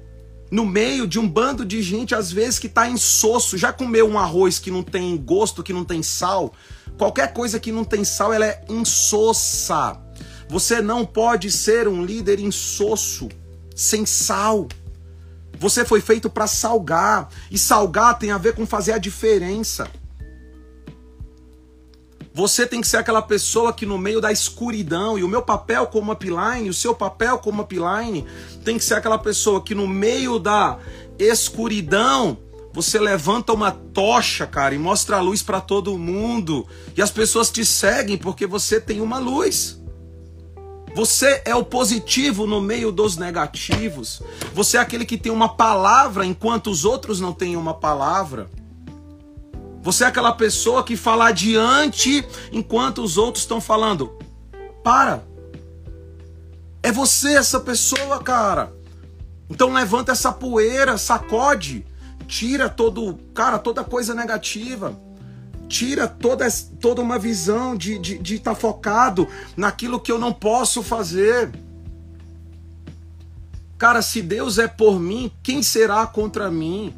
no meio de um bando de gente, às vezes, que está insosso, já comeu um arroz que não tem gosto, que não tem sal. Qualquer coisa que não tem sal, ela é insossa. Você não pode ser um líder insosso, sem sal. Você foi feito para salgar, e salgar tem a ver com fazer a diferença. Você tem que ser aquela pessoa que no meio da escuridão, e o meu papel como upline, o seu papel como upline, tem que ser aquela pessoa que no meio da escuridão, você levanta uma tocha, cara, e mostra a luz para todo mundo. E as pessoas te seguem porque você tem uma luz. Você é o positivo no meio dos negativos. Você é aquele que tem uma palavra enquanto os outros não têm uma palavra. Você é aquela pessoa que fala adiante enquanto os outros estão falando. Para. É você essa pessoa, cara. Então levanta essa poeira, sacode, tira todo, cara, toda coisa negativa. Tira toda, toda uma visão de estar de, de tá focado naquilo que eu não posso fazer. Cara, se Deus é por mim, quem será contra mim?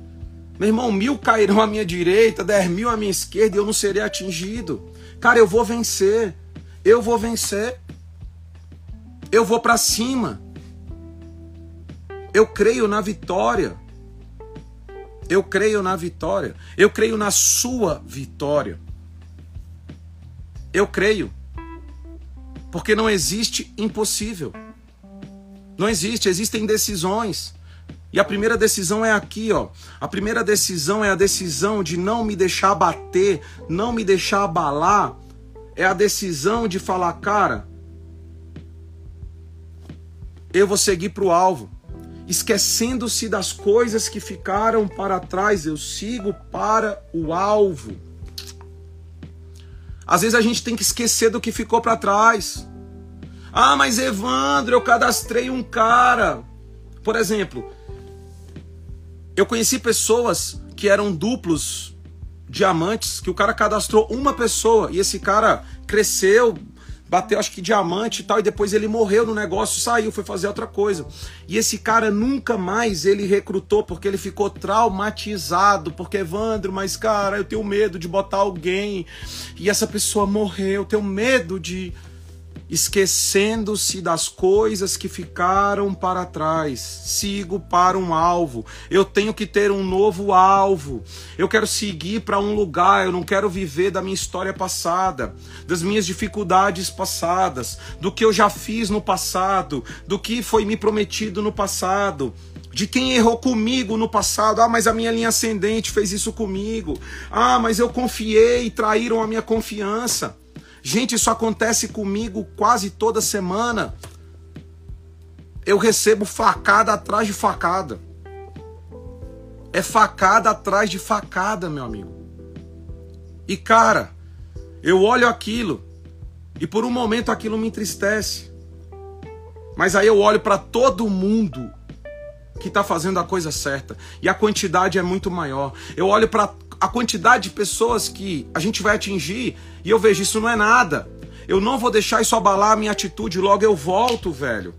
Meu irmão, mil cairão à minha direita, dez mil à minha esquerda e eu não serei atingido. Cara, eu vou vencer. Eu vou vencer. Eu vou para cima. Eu creio na vitória. Eu creio na vitória. Eu creio na sua vitória. Eu creio. Porque não existe impossível. Não existe, existem decisões. E a primeira decisão é aqui, ó. A primeira decisão é a decisão de não me deixar bater, não me deixar abalar. É a decisão de falar, cara, eu vou seguir para o alvo. Esquecendo-se das coisas que ficaram para trás, eu sigo para o alvo. Às vezes a gente tem que esquecer do que ficou para trás. Ah, mas Evandro, eu cadastrei um cara. Por exemplo, eu conheci pessoas que eram duplos diamantes, que o cara cadastrou uma pessoa e esse cara cresceu, bateu acho que diamante e tal, e depois ele morreu no negócio, saiu, foi fazer outra coisa. E esse cara nunca mais ele recrutou porque ele ficou traumatizado, porque Evandro, mas cara, eu tenho medo de botar alguém e essa pessoa morreu, eu tenho medo de esquecendo-se das coisas que ficaram para trás. Sigo para um alvo. Eu tenho que ter um novo alvo. Eu quero seguir para um lugar. Eu não quero viver da minha história passada, das minhas dificuldades passadas, do que eu já fiz no passado, do que foi me prometido no passado de quem errou comigo no passado. Ah, mas a minha linha ascendente fez isso comigo. Ah, mas eu confiei e traíram a minha confiança. Gente, isso acontece comigo quase toda semana. Eu recebo facada atrás de facada. É facada atrás de facada, meu amigo. E cara, eu olho aquilo e por um momento aquilo me entristece. Mas aí eu olho para todo mundo que está fazendo a coisa certa e a quantidade é muito maior. Eu olho para a quantidade de pessoas que a gente vai atingir e eu vejo isso não é nada. Eu não vou deixar isso abalar a minha atitude, logo eu volto, velho.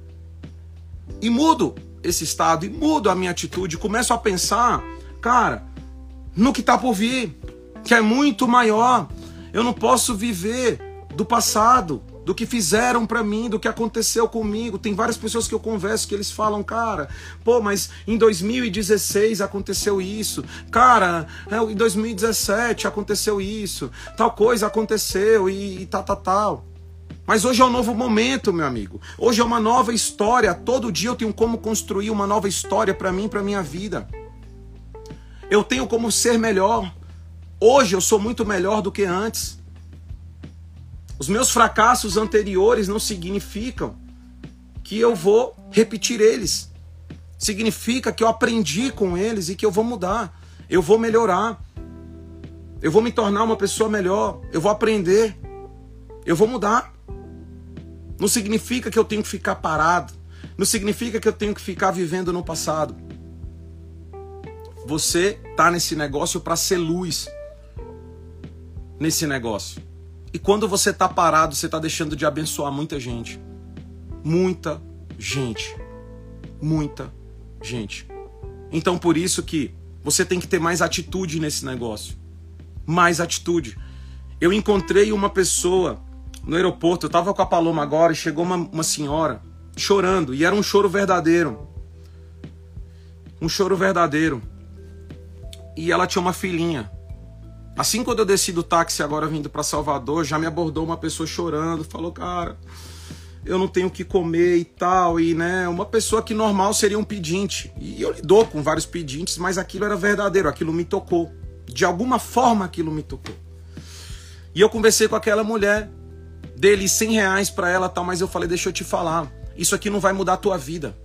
E mudo esse estado, e mudo a minha atitude, começo a pensar, cara, no que está por vir, que é muito maior. Eu não posso viver do passado do que fizeram para mim, do que aconteceu comigo. Tem várias pessoas que eu converso que eles falam, cara, pô, mas em 2016 aconteceu isso, cara, é, em 2017 aconteceu isso, tal coisa aconteceu e, e tal, tal, tal. Mas hoje é um novo momento, meu amigo. Hoje é uma nova história. Todo dia eu tenho como construir uma nova história para mim, para minha vida. Eu tenho como ser melhor. Hoje eu sou muito melhor do que antes. Os meus fracassos anteriores não significam que eu vou repetir eles. Significa que eu aprendi com eles e que eu vou mudar. Eu vou melhorar. Eu vou me tornar uma pessoa melhor. Eu vou aprender. Eu vou mudar. Não significa que eu tenho que ficar parado. Não significa que eu tenho que ficar vivendo no passado. Você tá nesse negócio para ser luz nesse negócio. E quando você está parado, você está deixando de abençoar muita gente. Muita gente. Muita gente. Então por isso que você tem que ter mais atitude nesse negócio. Mais atitude. Eu encontrei uma pessoa no aeroporto, eu tava com a Paloma agora e chegou uma, uma senhora chorando, e era um choro verdadeiro. Um choro verdadeiro. E ela tinha uma filhinha. Assim quando eu desci do táxi agora vindo para Salvador, já me abordou uma pessoa chorando, falou: "Cara, eu não tenho o que comer e tal, e né, uma pessoa que normal seria um pedinte. E eu lido com vários pedintes, mas aquilo era verdadeiro, aquilo me tocou. De alguma forma aquilo me tocou. E eu conversei com aquela mulher, dele 100 reais para ela tal, mas eu falei, deixa eu te falar, isso aqui não vai mudar a tua vida.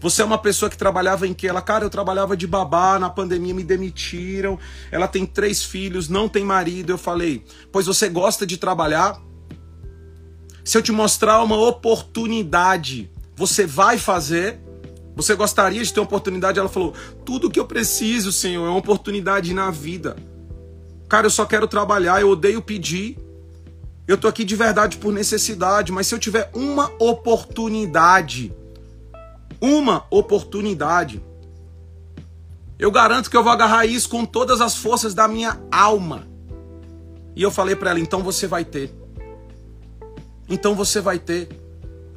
Você é uma pessoa que trabalhava em que? Ela, cara, eu trabalhava de babá, na pandemia me demitiram. Ela tem três filhos, não tem marido. Eu falei, pois você gosta de trabalhar? Se eu te mostrar uma oportunidade, você vai fazer? Você gostaria de ter uma oportunidade? Ela falou: Tudo que eu preciso, Senhor, é uma oportunidade na vida. Cara, eu só quero trabalhar, eu odeio pedir. Eu tô aqui de verdade por necessidade, mas se eu tiver uma oportunidade, uma oportunidade, eu garanto que eu vou agarrar isso com todas as forças da minha alma. E eu falei para ela: então você vai ter então você vai ter.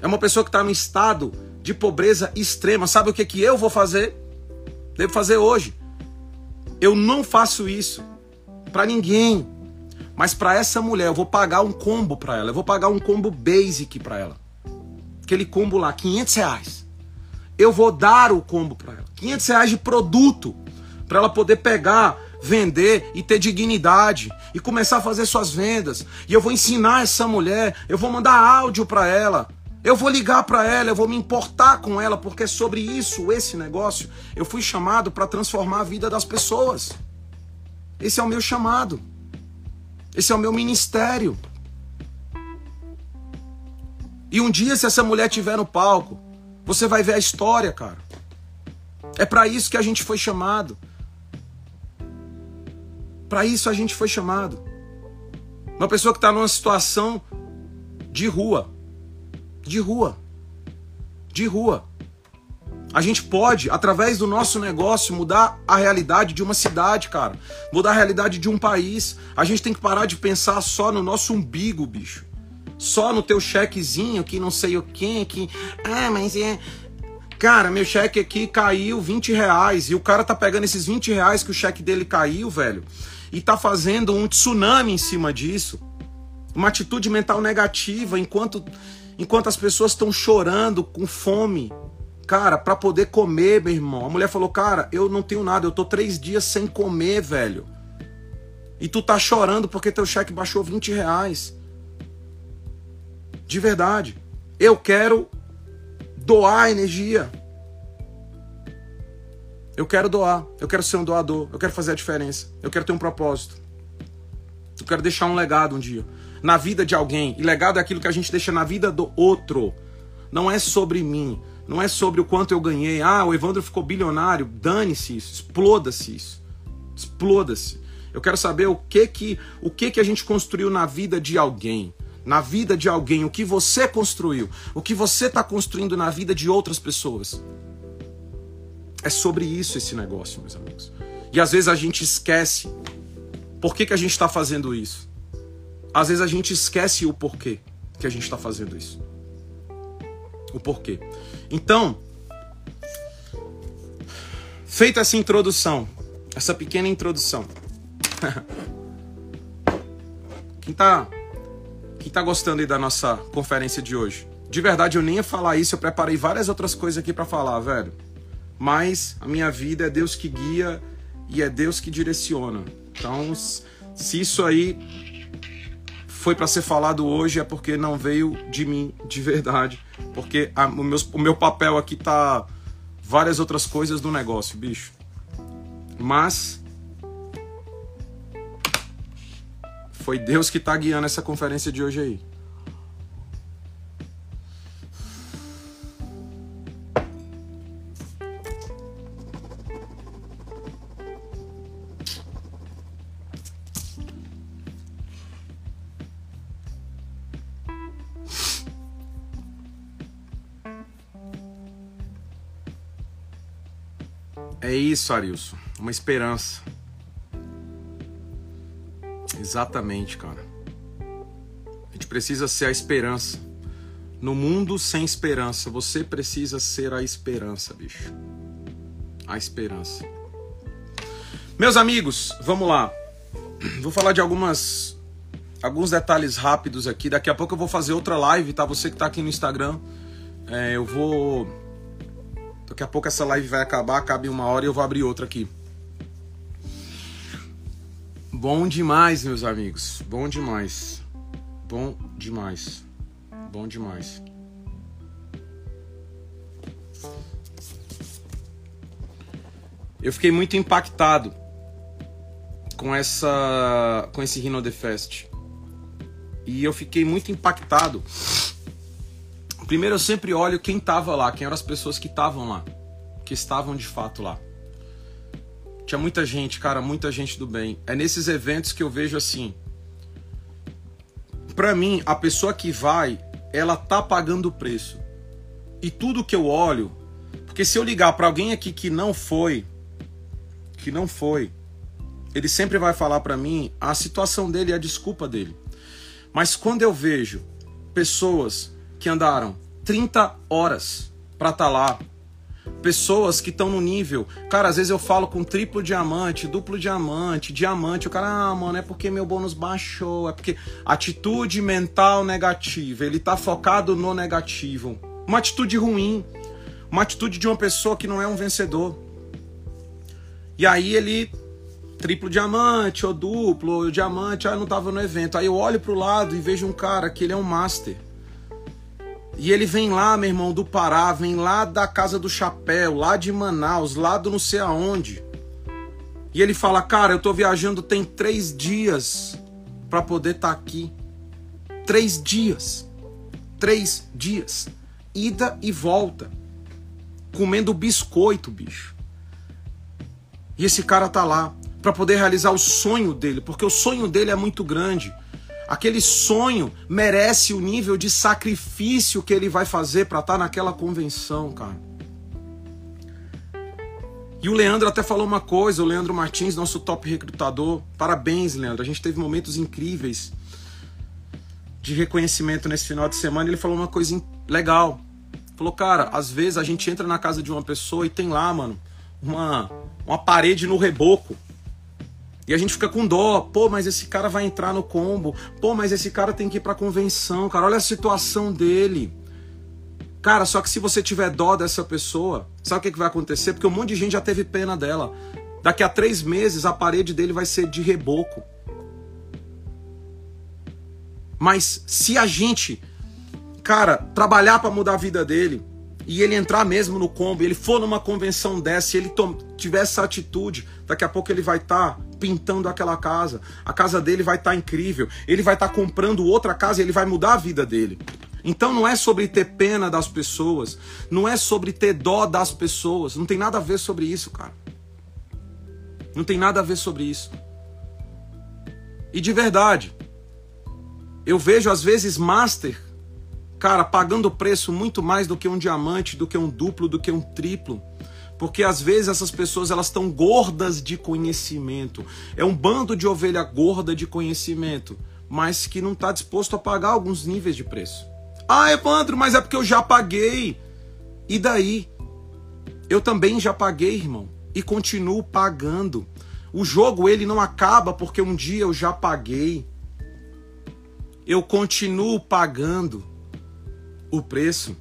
É uma pessoa que está no estado de pobreza extrema. Sabe o que, que eu vou fazer? Devo fazer hoje. Eu não faço isso para ninguém. Mas para essa mulher, eu vou pagar um combo para ela. Eu vou pagar um combo basic para ela. Aquele combo lá, 500 reais. Eu vou dar o combo para ela. 500 reais de produto. Para ela poder pegar vender e ter dignidade e começar a fazer suas vendas. E eu vou ensinar essa mulher, eu vou mandar áudio para ela. Eu vou ligar para ela, eu vou me importar com ela, porque sobre isso, esse negócio, eu fui chamado para transformar a vida das pessoas. Esse é o meu chamado. Esse é o meu ministério. E um dia, se essa mulher estiver no palco, você vai ver a história, cara. É para isso que a gente foi chamado. Para isso a gente foi chamado. Uma pessoa que está numa situação de rua. De rua. De rua. A gente pode, através do nosso negócio, mudar a realidade de uma cidade, cara. Mudar a realidade de um país. A gente tem que parar de pensar só no nosso umbigo, bicho. Só no teu chequezinho, que não sei o quê, que. Ah, mas é. Cara, meu cheque aqui caiu 20 reais. E o cara tá pegando esses 20 reais que o cheque dele caiu, velho e está fazendo um tsunami em cima disso. Uma atitude mental negativa enquanto, enquanto as pessoas estão chorando com fome. Cara, para poder comer, meu irmão. A mulher falou, cara, eu não tenho nada, eu tô três dias sem comer, velho. E tu tá chorando porque teu cheque baixou 20 reais. De verdade. Eu quero doar energia. Eu quero doar, eu quero ser um doador, eu quero fazer a diferença, eu quero ter um propósito. Eu quero deixar um legado um dia na vida de alguém. E legado é aquilo que a gente deixa na vida do outro. Não é sobre mim, não é sobre o quanto eu ganhei. Ah, o Evandro ficou bilionário. Dane-se isso, exploda-se isso. Exploda-se. Eu quero saber o que que o que que a gente construiu na vida de alguém. Na vida de alguém, o que você construiu, o que você está construindo na vida de outras pessoas. É sobre isso esse negócio, meus amigos. E às vezes a gente esquece. Por que, que a gente está fazendo isso? Às vezes a gente esquece o porquê que a gente está fazendo isso. O porquê. Então, feita essa introdução, essa pequena introdução. quem tá, quem tá gostando aí da nossa conferência de hoje? De verdade, eu nem ia falar isso, eu preparei várias outras coisas aqui para falar, velho mas a minha vida é Deus que guia e é Deus que direciona. Então, se isso aí foi para ser falado hoje é porque não veio de mim de verdade, porque a, o, meu, o meu papel aqui tá várias outras coisas do negócio, bicho. Mas Foi Deus que está guiando essa conferência de hoje aí. É isso, Arilson. Uma esperança. Exatamente, cara. A gente precisa ser a esperança. No mundo sem esperança, você precisa ser a esperança, bicho. A esperança. Meus amigos, vamos lá. Vou falar de algumas alguns detalhes rápidos aqui. Daqui a pouco eu vou fazer outra live, tá? Você que tá aqui no Instagram, é, eu vou. Daqui a pouco essa live vai acabar, cabe uma hora e eu vou abrir outra aqui. Bom demais, meus amigos. Bom demais. Bom demais. Bom demais. Eu fiquei muito impactado com essa com esse Rhino The Fest. E eu fiquei muito impactado. Primeiro eu sempre olho quem tava lá, quem eram as pessoas que estavam lá, que estavam de fato lá. Tinha muita gente, cara, muita gente do bem. É nesses eventos que eu vejo assim. Para mim, a pessoa que vai, ela tá pagando o preço. E tudo que eu olho, porque se eu ligar para alguém aqui que não foi, que não foi, ele sempre vai falar para mim a situação dele e a desculpa dele. Mas quando eu vejo pessoas que andaram 30 horas para estar tá lá, pessoas que estão no nível, cara, às vezes eu falo com triplo diamante, duplo diamante, diamante, o cara, ah, mano, é porque meu bônus baixou, é porque atitude mental negativa, ele tá focado no negativo. Uma atitude ruim, uma atitude de uma pessoa que não é um vencedor. E aí ele triplo diamante, ou duplo, ou diamante, ah, eu não tava no evento. Aí eu olho pro lado e vejo um cara que ele é um master. E ele vem lá, meu irmão, do Pará, vem lá da Casa do Chapéu, lá de Manaus, lá do não sei aonde. E ele fala, cara, eu tô viajando tem três dias para poder estar tá aqui. Três dias. Três dias. Ida e volta. Comendo biscoito, bicho. E esse cara tá lá para poder realizar o sonho dele, porque o sonho dele é muito grande. Aquele sonho merece o nível de sacrifício que ele vai fazer para estar tá naquela convenção, cara. E o Leandro até falou uma coisa, o Leandro Martins, nosso top recrutador. Parabéns, Leandro. A gente teve momentos incríveis de reconhecimento nesse final de semana. Ele falou uma coisa legal. Falou, cara, às vezes a gente entra na casa de uma pessoa e tem lá, mano, uma, uma parede no reboco. E a gente fica com dó, pô, mas esse cara vai entrar no combo, pô, mas esse cara tem que ir pra convenção, cara, olha a situação dele. Cara, só que se você tiver dó dessa pessoa, sabe o que, que vai acontecer? Porque um monte de gente já teve pena dela. Daqui a três meses a parede dele vai ser de reboco. Mas se a gente, cara, trabalhar para mudar a vida dele, e ele entrar mesmo no combo, ele for numa convenção dessa, e ele tiver essa atitude, daqui a pouco ele vai estar tá pintando aquela casa. A casa dele vai estar tá incrível. Ele vai estar tá comprando outra casa ele vai mudar a vida dele. Então não é sobre ter pena das pessoas, não é sobre ter dó das pessoas, não tem nada a ver sobre isso, cara. Não tem nada a ver sobre isso. E de verdade, eu vejo às vezes master cara, pagando preço muito mais do que um diamante, do que um duplo, do que um triplo. Porque às vezes essas pessoas elas estão gordas de conhecimento. É um bando de ovelha gorda de conhecimento, mas que não está disposto a pagar alguns níveis de preço. Ah, Evandro, mas é porque eu já paguei. E daí? Eu também já paguei, irmão, e continuo pagando. O jogo ele não acaba porque um dia eu já paguei. Eu continuo pagando o preço,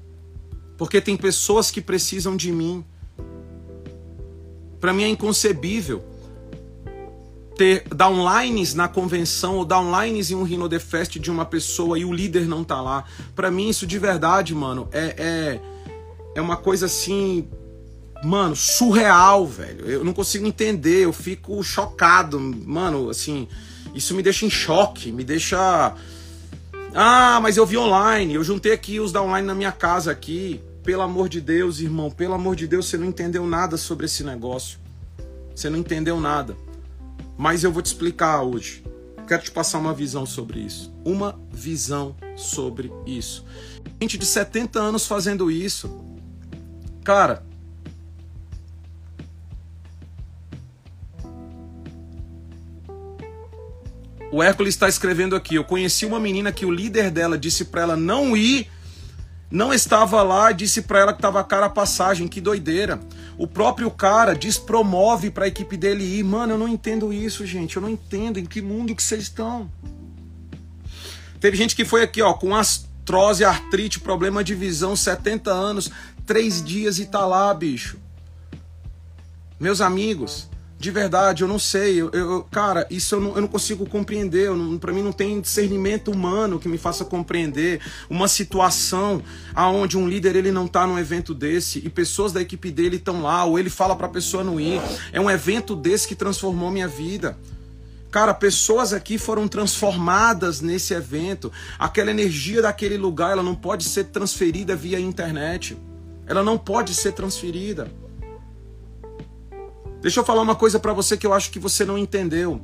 porque tem pessoas que precisam de mim. Para mim é inconcebível ter downlines na convenção ou downlines em um Rhino The Fest de uma pessoa e o líder não tá lá. Para mim isso de verdade, mano, é, é é uma coisa assim, mano, surreal, velho. Eu não consigo entender, eu fico chocado, mano, assim, isso me deixa em choque, me deixa ah, mas eu vi online, eu juntei aqui os da online na minha casa aqui. Pelo amor de Deus, irmão, pelo amor de Deus, você não entendeu nada sobre esse negócio. Você não entendeu nada. Mas eu vou te explicar hoje. Quero te passar uma visão sobre isso. Uma visão sobre isso. Gente de 70 anos fazendo isso. Cara, O Hércules está escrevendo aqui. Eu conheci uma menina que o líder dela disse para ela não ir, não estava lá, disse para ela que estava cara a passagem. Que doideira. O próprio cara despromove para a equipe dele ir. Mano, eu não entendo isso, gente. Eu não entendo em que mundo que vocês estão. Teve gente que foi aqui, ó, com astrose, artrite, problema de visão, 70 anos, três dias e tá lá, bicho. Meus amigos, de verdade, eu não sei. Eu, eu cara, isso eu não, eu não consigo compreender. Para mim não tem discernimento humano que me faça compreender uma situação aonde um líder ele não tá num evento desse e pessoas da equipe dele estão lá, ou ele fala para pessoa não ir. É um evento desse que transformou minha vida. Cara, pessoas aqui foram transformadas nesse evento. Aquela energia daquele lugar, ela não pode ser transferida via internet. Ela não pode ser transferida. Deixa eu falar uma coisa para você que eu acho que você não entendeu.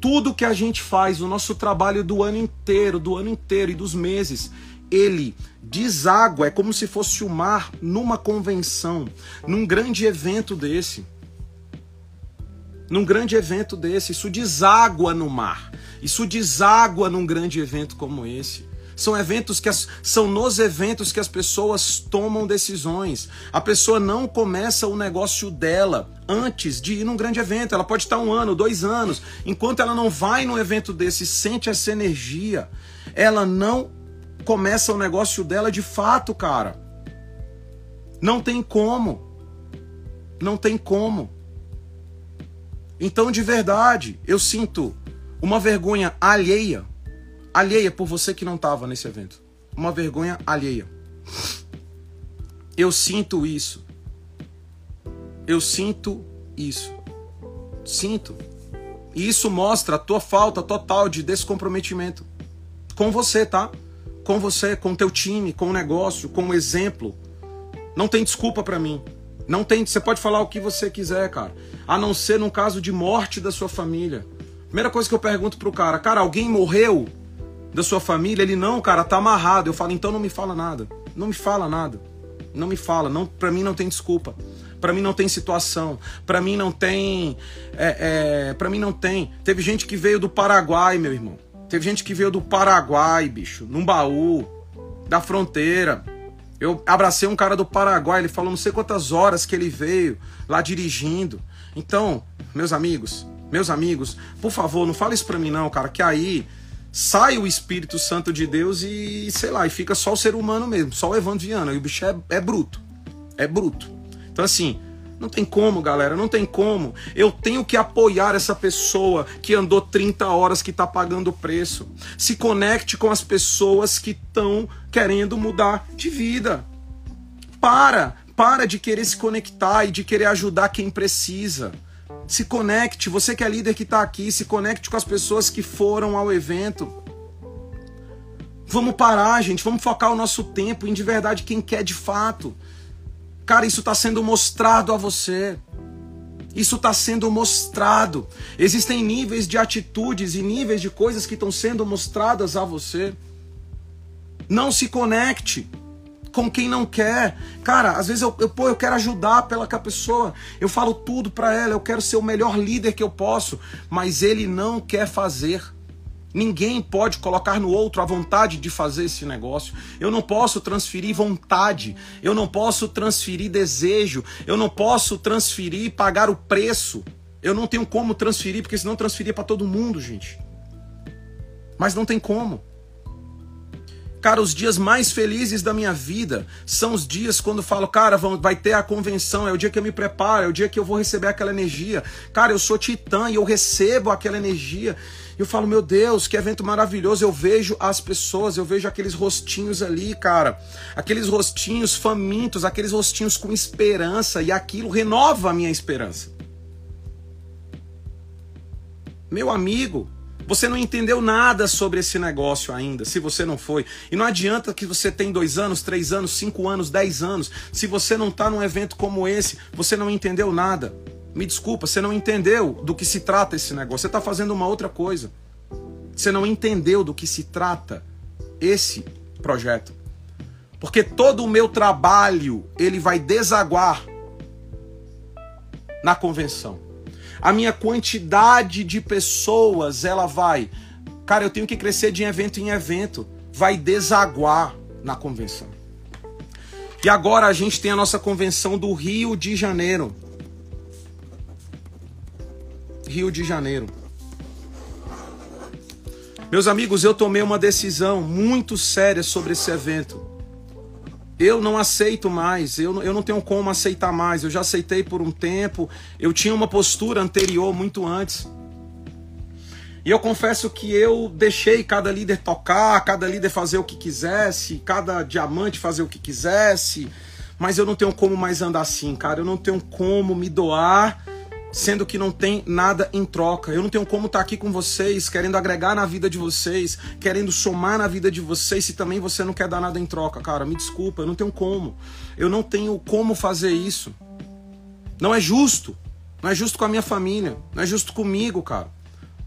Tudo que a gente faz, o nosso trabalho do ano inteiro, do ano inteiro e dos meses, ele deságua, é como se fosse o mar numa convenção, num grande evento desse. Num grande evento desse, isso deságua no mar. Isso deságua num grande evento como esse. São eventos que as, são nos eventos que as pessoas tomam decisões. A pessoa não começa o negócio dela antes de ir num grande evento. Ela pode estar um ano, dois anos. Enquanto ela não vai num evento desse sente essa energia, ela não começa o negócio dela de fato, cara. Não tem como. Não tem como. Então, de verdade, eu sinto uma vergonha alheia alheia por você que não estava nesse evento. Uma vergonha alheia. Eu sinto isso. Eu sinto isso. Sinto. E isso mostra a tua falta total de descomprometimento com você, tá? Com você, com teu time, com o negócio, com o exemplo. Não tem desculpa para mim. Não tem, você pode falar o que você quiser, cara. A não ser no caso de morte da sua família. Primeira coisa que eu pergunto pro cara, cara, alguém morreu? Da sua família, ele não, cara, tá amarrado. Eu falo, então não me fala nada. Não me fala nada. Não me fala. Não, para mim não tem desculpa. Para mim não tem situação. Para mim não tem. É, é, para mim não tem. Teve gente que veio do Paraguai, meu irmão. Teve gente que veio do Paraguai, bicho, num baú, da fronteira. Eu abracei um cara do Paraguai, ele falou não sei quantas horas que ele veio lá dirigindo. Então, meus amigos, meus amigos, por favor, não fala isso pra mim não, cara, que aí sai o Espírito Santo de Deus e, sei lá, e fica só o ser humano mesmo, só o Evandro Viana. E o bicho é, é bruto. É bruto. Então, assim, não tem como, galera, não tem como. Eu tenho que apoiar essa pessoa que andou 30 horas, que está pagando o preço. Se conecte com as pessoas que estão querendo mudar de vida. Para, para de querer se conectar e de querer ajudar quem precisa. Se conecte, você que é líder que está aqui, se conecte com as pessoas que foram ao evento. Vamos parar, gente, vamos focar o nosso tempo em de verdade quem quer de fato. Cara, isso está sendo mostrado a você. Isso está sendo mostrado. Existem níveis de atitudes e níveis de coisas que estão sendo mostradas a você. Não se conecte com quem não quer. Cara, às vezes eu, eu, pô, eu quero ajudar pela pessoa, eu falo tudo para ela, eu quero ser o melhor líder que eu posso, mas ele não quer fazer. Ninguém pode colocar no outro a vontade de fazer esse negócio. Eu não posso transferir vontade, eu não posso transferir desejo, eu não posso transferir pagar o preço. Eu não tenho como transferir, porque senão transferia para todo mundo, gente. Mas não tem como. Cara, os dias mais felizes da minha vida são os dias quando eu falo, cara, vai ter a convenção, é o dia que eu me preparo, é o dia que eu vou receber aquela energia. Cara, eu sou titã e eu recebo aquela energia. Eu falo, meu Deus, que evento maravilhoso. Eu vejo as pessoas, eu vejo aqueles rostinhos ali, cara. Aqueles rostinhos famintos, aqueles rostinhos com esperança. E aquilo renova a minha esperança. Meu amigo, você não entendeu nada sobre esse negócio ainda, se você não foi. E não adianta que você tem dois anos, três anos, cinco anos, dez anos. Se você não está num evento como esse, você não entendeu nada. Me desculpa, você não entendeu do que se trata esse negócio. Você está fazendo uma outra coisa. Você não entendeu do que se trata esse projeto. Porque todo o meu trabalho, ele vai desaguar na convenção. A minha quantidade de pessoas, ela vai. Cara, eu tenho que crescer de evento em evento. Vai desaguar na convenção. E agora a gente tem a nossa convenção do Rio de Janeiro. Rio de Janeiro. Meus amigos, eu tomei uma decisão muito séria sobre esse evento. Eu não aceito mais, eu, eu não tenho como aceitar mais. Eu já aceitei por um tempo, eu tinha uma postura anterior muito antes. E eu confesso que eu deixei cada líder tocar, cada líder fazer o que quisesse, cada diamante fazer o que quisesse, mas eu não tenho como mais andar assim, cara. Eu não tenho como me doar sendo que não tem nada em troca. Eu não tenho como estar aqui com vocês, querendo agregar na vida de vocês, querendo somar na vida de vocês, se também você não quer dar nada em troca, cara. Me desculpa, eu não tenho como. Eu não tenho como fazer isso. Não é justo. Não é justo com a minha família. Não é justo comigo, cara.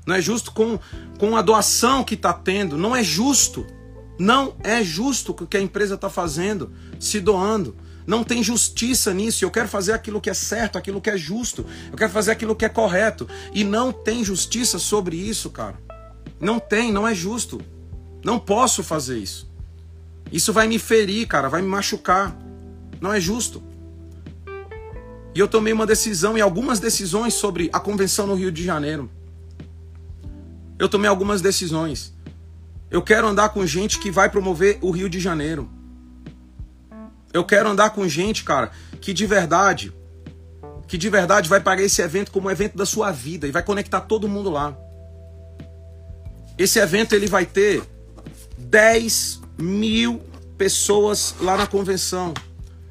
Não é justo com, com a doação que está tendo. Não é justo. Não é justo o que a empresa está fazendo, se doando. Não tem justiça nisso. Eu quero fazer aquilo que é certo, aquilo que é justo. Eu quero fazer aquilo que é correto. E não tem justiça sobre isso, cara. Não tem, não é justo. Não posso fazer isso. Isso vai me ferir, cara, vai me machucar. Não é justo. E eu tomei uma decisão e algumas decisões sobre a convenção no Rio de Janeiro. Eu tomei algumas decisões. Eu quero andar com gente que vai promover o Rio de Janeiro. Eu quero andar com gente, cara, que de verdade, que de verdade vai pagar esse evento como um evento da sua vida e vai conectar todo mundo lá. Esse evento ele vai ter 10 mil pessoas lá na convenção.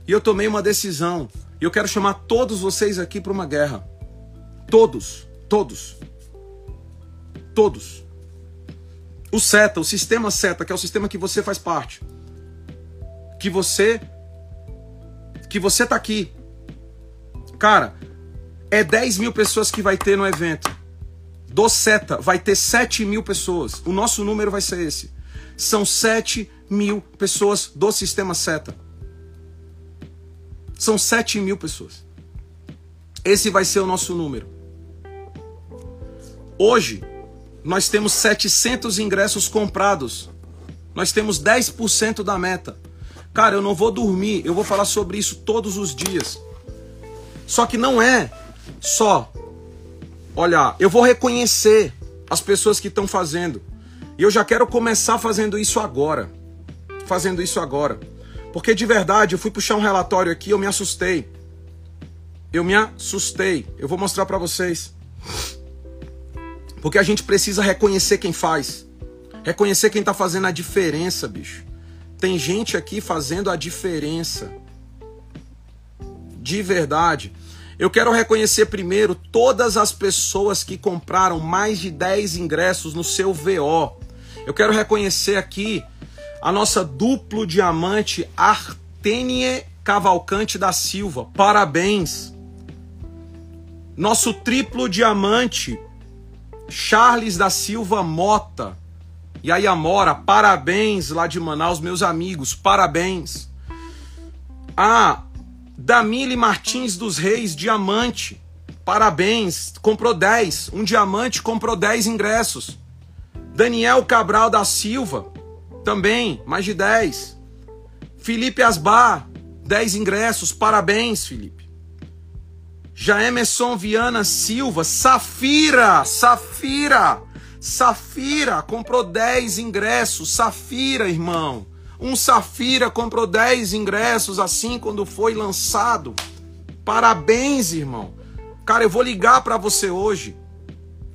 E eu tomei uma decisão. E eu quero chamar todos vocês aqui para uma guerra. Todos, todos. Todos. O SETA, o sistema SETA, que é o sistema que você faz parte. Que você que você tá aqui. Cara, é 10 mil pessoas que vai ter no evento. Do SETA vai ter 7 mil pessoas. O nosso número vai ser esse. São 7 mil pessoas do sistema SETA. São 7 mil pessoas. Esse vai ser o nosso número. Hoje, nós temos 700 ingressos comprados. Nós temos 10% da meta. Cara, eu não vou dormir, eu vou falar sobre isso todos os dias. Só que não é só olhar, eu vou reconhecer as pessoas que estão fazendo. E eu já quero começar fazendo isso agora. Fazendo isso agora. Porque de verdade, eu fui puxar um relatório aqui, eu me assustei. Eu me assustei. Eu vou mostrar para vocês. Porque a gente precisa reconhecer quem faz. Reconhecer quem tá fazendo a diferença, bicho. Tem gente aqui fazendo a diferença. De verdade. Eu quero reconhecer primeiro todas as pessoas que compraram mais de 10 ingressos no seu VO. Eu quero reconhecer aqui a nossa duplo diamante Artenie Cavalcante da Silva. Parabéns. Nosso triplo diamante Charles da Silva Mota. E aí, Amora, parabéns lá de Manaus, meus amigos, parabéns. Ah, Damile Martins dos Reis, diamante, parabéns, comprou 10. Um diamante comprou 10 ingressos. Daniel Cabral da Silva, também, mais de 10. Felipe Asbar, 10 ingressos, parabéns, Felipe. Já Emerson Viana Silva, Safira, Safira, Safira comprou 10 ingressos. Safira, irmão. Um Safira comprou 10 ingressos assim quando foi lançado. Parabéns, irmão. Cara, eu vou ligar para você hoje.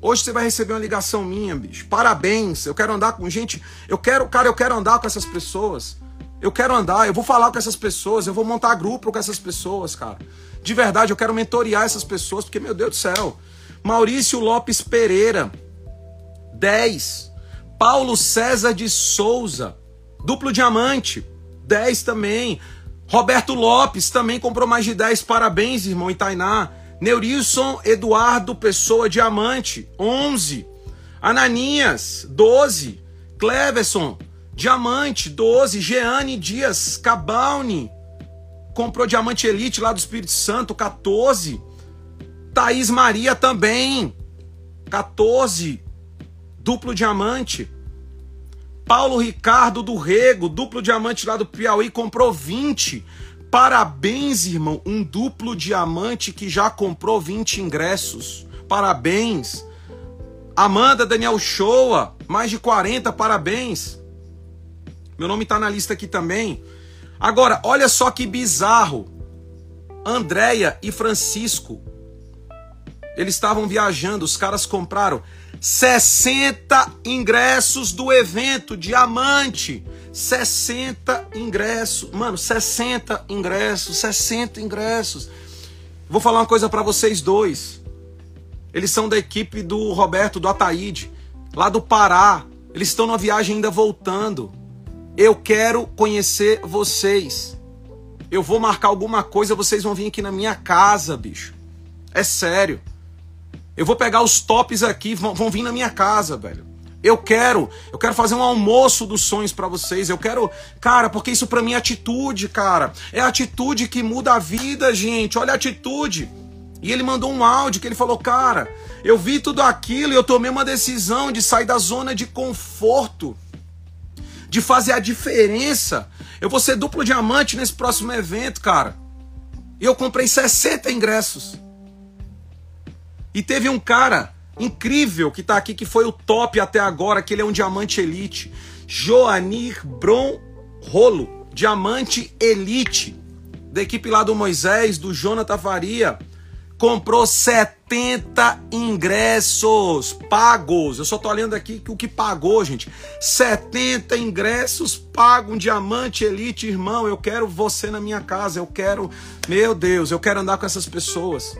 Hoje você vai receber uma ligação minha, bicho. Parabéns. Eu quero andar com gente. Eu quero, cara, eu quero andar com essas pessoas. Eu quero andar, eu vou falar com essas pessoas, eu vou montar grupo com essas pessoas, cara. De verdade, eu quero mentorear essas pessoas, porque, meu Deus do céu. Maurício Lopes Pereira, 10. Paulo César de Souza, duplo diamante, 10 também. Roberto Lopes também comprou mais de 10. Parabéns, irmão Itainá. Neurilson Eduardo Pessoa Diamante, 11. Ananias, 12. Cleverson, Diamante, 12. Jeane Dias Cabalni, comprou Diamante Elite lá do Espírito Santo, 14. Thaís Maria também. 14. Duplo diamante. Paulo Ricardo do Rego, duplo diamante lá do Piauí, comprou 20. Parabéns, irmão. Um duplo diamante que já comprou 20 ingressos. Parabéns. Amanda Daniel Shoa, mais de 40, parabéns. Meu nome tá na lista aqui também. Agora, olha só que bizarro. Andréia e Francisco. Eles estavam viajando, os caras compraram 60 ingressos do evento Diamante. 60 ingressos. Mano, 60 ingressos, 60 ingressos. Vou falar uma coisa para vocês dois. Eles são da equipe do Roberto do Ataíde, lá do Pará. Eles estão na viagem ainda voltando. Eu quero conhecer vocês. Eu vou marcar alguma coisa, vocês vão vir aqui na minha casa, bicho. É sério. Eu vou pegar os tops aqui, vão, vão vir na minha casa, velho. Eu quero, eu quero fazer um almoço dos sonhos para vocês. Eu quero, cara, porque isso para mim é atitude, cara. É atitude que muda a vida, gente. Olha a atitude. E ele mandou um áudio que ele falou: Cara, eu vi tudo aquilo e eu tomei uma decisão de sair da zona de conforto, de fazer a diferença. Eu vou ser duplo diamante nesse próximo evento, cara. E eu comprei 60 ingressos. E teve um cara incrível que tá aqui, que foi o top até agora, que ele é um diamante elite. Joanir Bron Rolo, diamante elite. Da equipe lá do Moisés, do Jonathan Faria comprou 70 ingressos pagos. Eu só tô olhando aqui o que pagou, gente. 70 ingressos pagos, um diamante elite, irmão. Eu quero você na minha casa. Eu quero, meu Deus, eu quero andar com essas pessoas.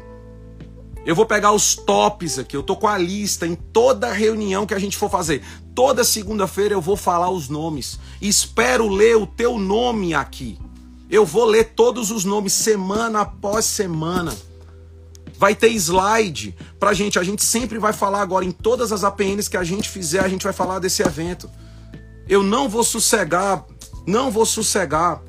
Eu vou pegar os tops aqui. Eu tô com a lista em toda reunião que a gente for fazer. Toda segunda-feira eu vou falar os nomes. Espero ler o teu nome aqui. Eu vou ler todos os nomes semana após semana. Vai ter slide pra gente. A gente sempre vai falar agora em todas as APNs que a gente fizer, a gente vai falar desse evento. Eu não vou sossegar, não vou sossegar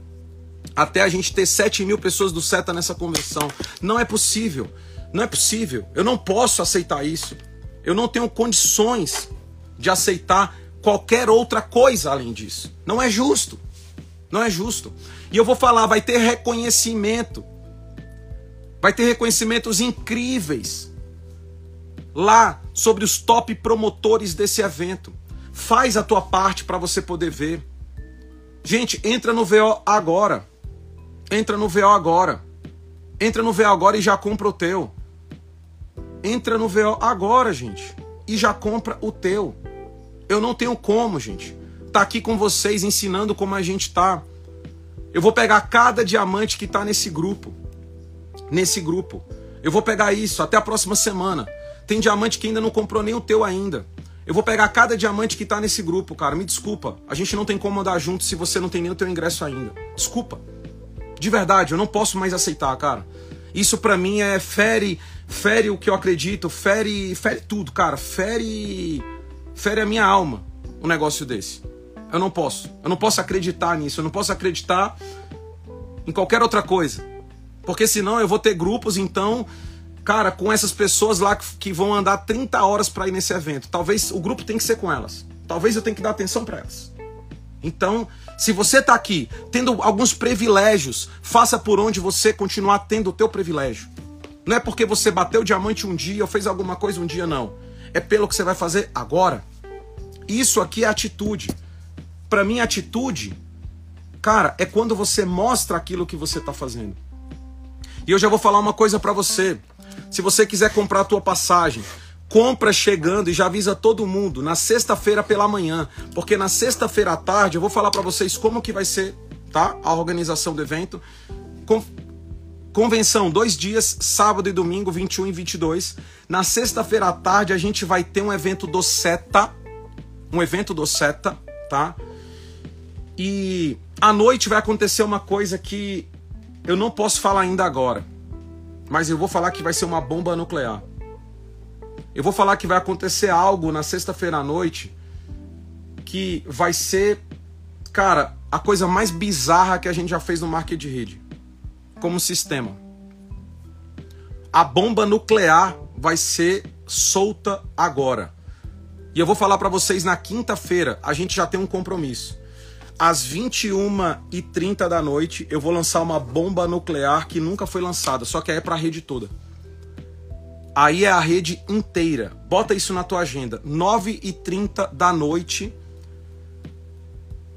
até a gente ter 7 mil pessoas do SETA nessa convenção. Não é possível. Não é possível. Eu não posso aceitar isso. Eu não tenho condições de aceitar qualquer outra coisa além disso. Não é justo. Não é justo. E eu vou falar, vai ter reconhecimento Vai ter reconhecimentos incríveis lá sobre os top promotores desse evento. Faz a tua parte para você poder ver. Gente, entra no VO agora. Entra no VO agora. Entra no VO agora e já compra o teu. Entra no VO agora, gente, e já compra o teu. Eu não tenho como, gente. Tá aqui com vocês ensinando como a gente tá. Eu vou pegar cada diamante que tá nesse grupo nesse grupo. Eu vou pegar isso até a próxima semana. Tem diamante que ainda não comprou nem o teu ainda. Eu vou pegar cada diamante que tá nesse grupo, cara. Me desculpa. A gente não tem como andar junto se você não tem nem o teu ingresso ainda. Desculpa. De verdade, eu não posso mais aceitar, cara. Isso para mim é fere, fere o que eu acredito, fere, fere tudo, cara. Fere, fere a minha alma, um negócio desse. Eu não posso. Eu não posso acreditar nisso. Eu não posso acreditar em qualquer outra coisa. Porque senão eu vou ter grupos, então, cara, com essas pessoas lá que vão andar 30 horas para ir nesse evento. Talvez o grupo tem que ser com elas. Talvez eu tenha que dar atenção para elas. Então, se você está aqui tendo alguns privilégios, faça por onde você continuar tendo o teu privilégio. Não é porque você bateu diamante um dia ou fez alguma coisa um dia, não. É pelo que você vai fazer agora. Isso aqui é atitude. Para mim, atitude, cara, é quando você mostra aquilo que você está fazendo. E eu já vou falar uma coisa para você. Se você quiser comprar a tua passagem, compra chegando e já avisa todo mundo na sexta-feira pela manhã, porque na sexta-feira à tarde eu vou falar para vocês como que vai ser, tá? A organização do evento. Convenção, dois dias, sábado e domingo, 21 e 22. Na sexta-feira à tarde a gente vai ter um evento do SETA, um evento do SETA, tá? E à noite vai acontecer uma coisa que eu não posso falar ainda agora, mas eu vou falar que vai ser uma bomba nuclear. Eu vou falar que vai acontecer algo na sexta-feira à noite que vai ser, cara, a coisa mais bizarra que a gente já fez no Market Rede como sistema. A bomba nuclear vai ser solta agora. E eu vou falar para vocês na quinta-feira, a gente já tem um compromisso. Às 21h30 da noite, eu vou lançar uma bomba nuclear que nunca foi lançada, só que é para a rede toda. Aí é a rede inteira. Bota isso na tua agenda. 9h30 da noite,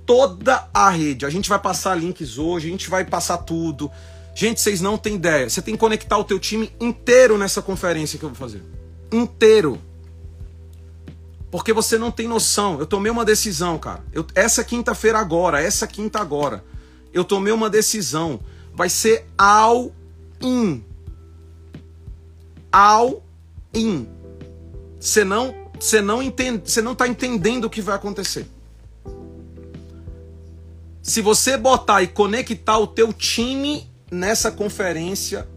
toda a rede. A gente vai passar links hoje, a gente vai passar tudo. Gente, vocês não têm ideia. Você tem que conectar o teu time inteiro nessa conferência que eu vou fazer. Inteiro. Porque você não tem noção. Eu tomei uma decisão, cara. Eu, essa quinta-feira agora, essa quinta agora, eu tomei uma decisão. Vai ser all in. All in. Você não, você não entende, você não tá entendendo o que vai acontecer. Se você botar e conectar o teu time nessa conferência,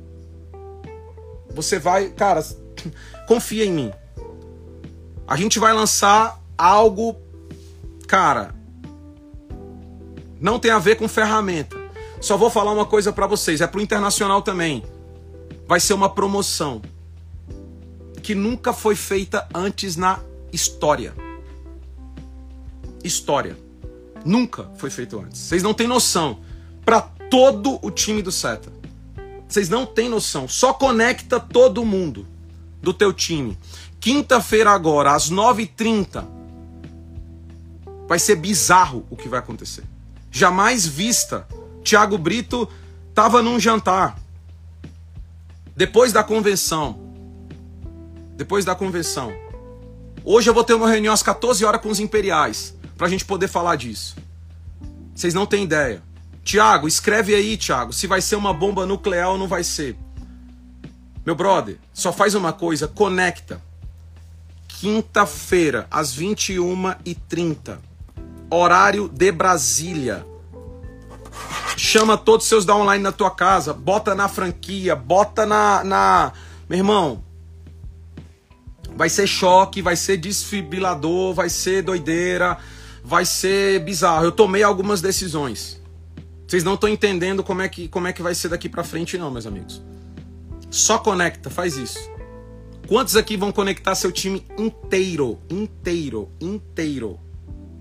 você vai, cara, confia em mim. A gente vai lançar algo, cara, não tem a ver com ferramenta. Só vou falar uma coisa para vocês, é pro internacional também. Vai ser uma promoção que nunca foi feita antes na história. História. Nunca foi feito antes. Vocês não têm noção. Para todo o time do Seta. Vocês não têm noção. Só conecta todo mundo do teu time. Quinta-feira agora, às 9h30. Vai ser bizarro o que vai acontecer. Jamais vista. Tiago Brito estava num jantar. Depois da convenção. Depois da convenção. Hoje eu vou ter uma reunião às 14 horas com os imperiais. Pra gente poder falar disso. Vocês não têm ideia. Tiago, escreve aí, Tiago, se vai ser uma bomba nuclear ou não vai ser. Meu brother, só faz uma coisa, conecta. Quinta-feira, às 21h30, horário de Brasília. Chama todos os seus downline na tua casa, bota na franquia, bota na, na. Meu irmão, vai ser choque, vai ser desfibrilador, vai ser doideira, vai ser bizarro. Eu tomei algumas decisões. Vocês não estão entendendo como é que como é que vai ser daqui para frente não, meus amigos. Só conecta, faz isso. Quantos aqui vão conectar seu time inteiro, inteiro, inteiro,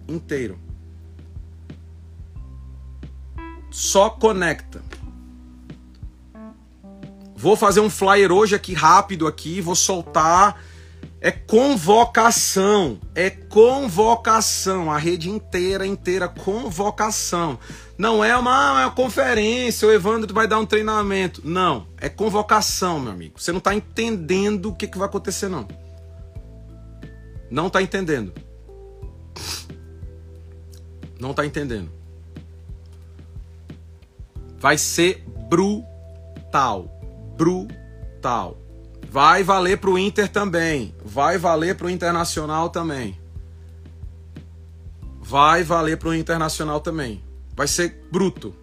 inteiro? Só conecta. Vou fazer um flyer hoje aqui rápido aqui, vou soltar é convocação, é convocação, a rede inteira, inteira, convocação. Não é uma, é uma conferência, o Evandro vai dar um treinamento. Não, é convocação, meu amigo. Você não está entendendo o que, que vai acontecer, não. Não está entendendo. Não está entendendo. Vai ser brutal. Brutal. Vai valer para o Inter também. Vai valer para o Internacional também. Vai valer para o Internacional também. Vai ser bruto.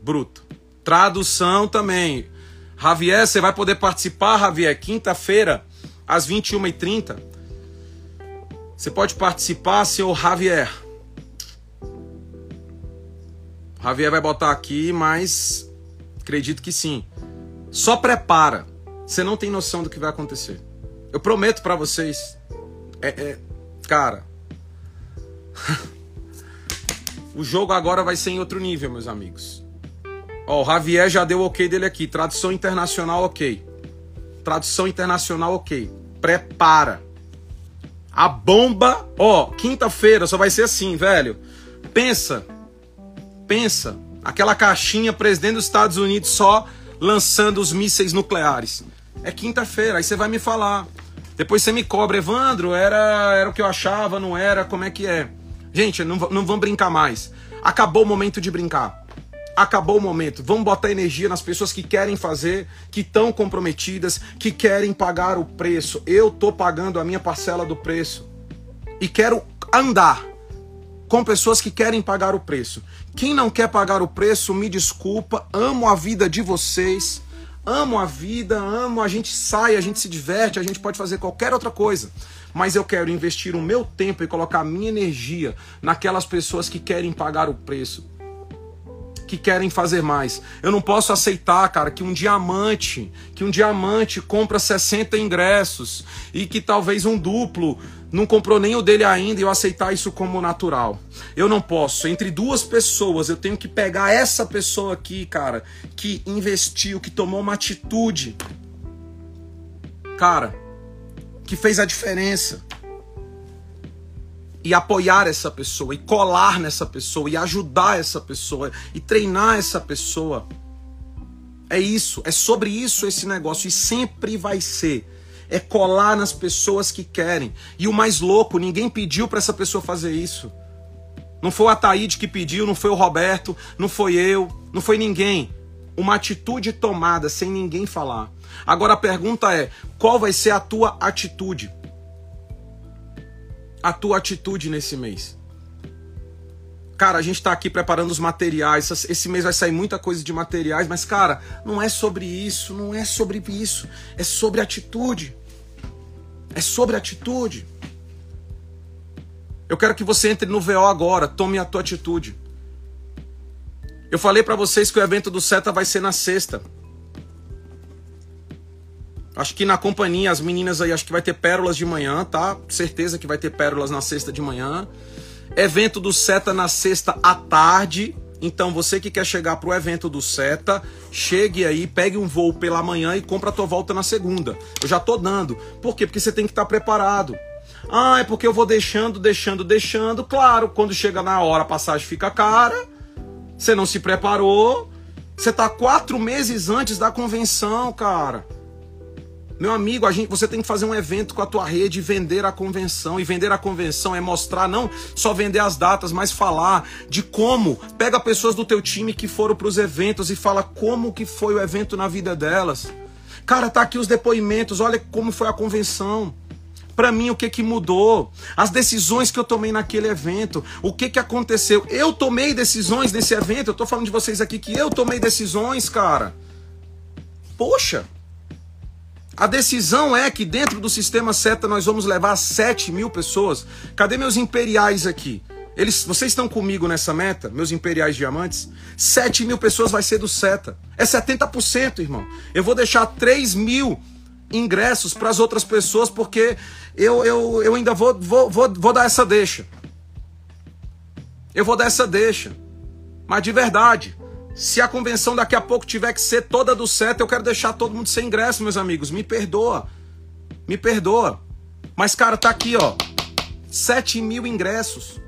Bruto. Tradução também. Javier, você vai poder participar, Javier, quinta-feira, às 21h30. Você pode participar, senhor Javier. Javier vai botar aqui, mas acredito que sim. Só prepara. Você não tem noção do que vai acontecer. Eu prometo para vocês. É, é, cara. o jogo agora vai ser em outro nível, meus amigos. Ó, o Javier já deu o ok dele aqui. Tradução internacional, ok. Tradução internacional, ok. Prepara. A bomba, ó, quinta-feira só vai ser assim, velho. Pensa. Pensa. Aquela caixinha presidente dos Estados Unidos só lançando os mísseis nucleares. É quinta-feira, aí você vai me falar. Depois você me cobra, Evandro, era, era o que eu achava, não era, como é que é? Gente, não, não vamos brincar mais. Acabou o momento de brincar. Acabou o momento. Vamos botar energia nas pessoas que querem fazer, que estão comprometidas, que querem pagar o preço. Eu tô pagando a minha parcela do preço. E quero andar com pessoas que querem pagar o preço. Quem não quer pagar o preço, me desculpa, amo a vida de vocês amo a vida, amo, a gente sai, a gente se diverte, a gente pode fazer qualquer outra coisa. Mas eu quero investir o meu tempo e colocar a minha energia naquelas pessoas que querem pagar o preço. que querem fazer mais. Eu não posso aceitar, cara, que um diamante, que um diamante compra 60 ingressos e que talvez um duplo não comprou nem o dele ainda e eu aceitar isso como natural. Eu não posso. Entre duas pessoas, eu tenho que pegar essa pessoa aqui, cara, que investiu, que tomou uma atitude. Cara, que fez a diferença. E apoiar essa pessoa, e colar nessa pessoa, e ajudar essa pessoa, e treinar essa pessoa. É isso, é sobre isso esse negócio, e sempre vai ser é colar nas pessoas que querem. E o mais louco, ninguém pediu para essa pessoa fazer isso. Não foi o Ataíde que pediu, não foi o Roberto, não foi eu, não foi ninguém. Uma atitude tomada sem ninguém falar. Agora a pergunta é: qual vai ser a tua atitude? A tua atitude nesse mês. Cara, a gente está aqui preparando os materiais. Esse mês vai sair muita coisa de materiais, mas, cara, não é sobre isso, não é sobre isso. É sobre atitude. É sobre atitude. Eu quero que você entre no VO agora, tome a tua atitude. Eu falei para vocês que o evento do Seta vai ser na sexta. Acho que na companhia, as meninas aí, acho que vai ter pérolas de manhã, tá? Certeza que vai ter pérolas na sexta de manhã. Evento do Seta na sexta à tarde. Então você que quer chegar pro evento do Seta, chegue aí, pegue um voo pela manhã e compra a tua volta na segunda. Eu já tô dando. Por quê? Porque você tem que estar tá preparado. Ah, é porque eu vou deixando, deixando, deixando. Claro, quando chega na hora a passagem fica cara. Você não se preparou. Você tá quatro meses antes da convenção, cara. Meu amigo, a gente, você tem que fazer um evento com a tua rede e vender a convenção. E vender a convenção é mostrar, não só vender as datas, mas falar de como. Pega pessoas do teu time que foram para os eventos e fala como que foi o evento na vida delas. Cara, tá aqui os depoimentos, olha como foi a convenção. Para mim, o que que mudou? As decisões que eu tomei naquele evento, o que que aconteceu? Eu tomei decisões nesse evento, eu tô falando de vocês aqui que eu tomei decisões, cara. Poxa, a decisão é que dentro do sistema SETA nós vamos levar 7 mil pessoas. Cadê meus imperiais aqui? Eles, vocês estão comigo nessa meta, meus imperiais diamantes? 7 mil pessoas vai ser do SETA. É 70%, irmão. Eu vou deixar 3 mil ingressos para as outras pessoas, porque eu, eu, eu ainda vou, vou, vou, vou dar essa deixa. Eu vou dar essa deixa. Mas de verdade, se a convenção daqui a pouco tiver que ser toda do certo, eu quero deixar todo mundo sem ingresso, meus amigos. Me perdoa. Me perdoa. Mas, cara, tá aqui, ó. 7 mil ingressos.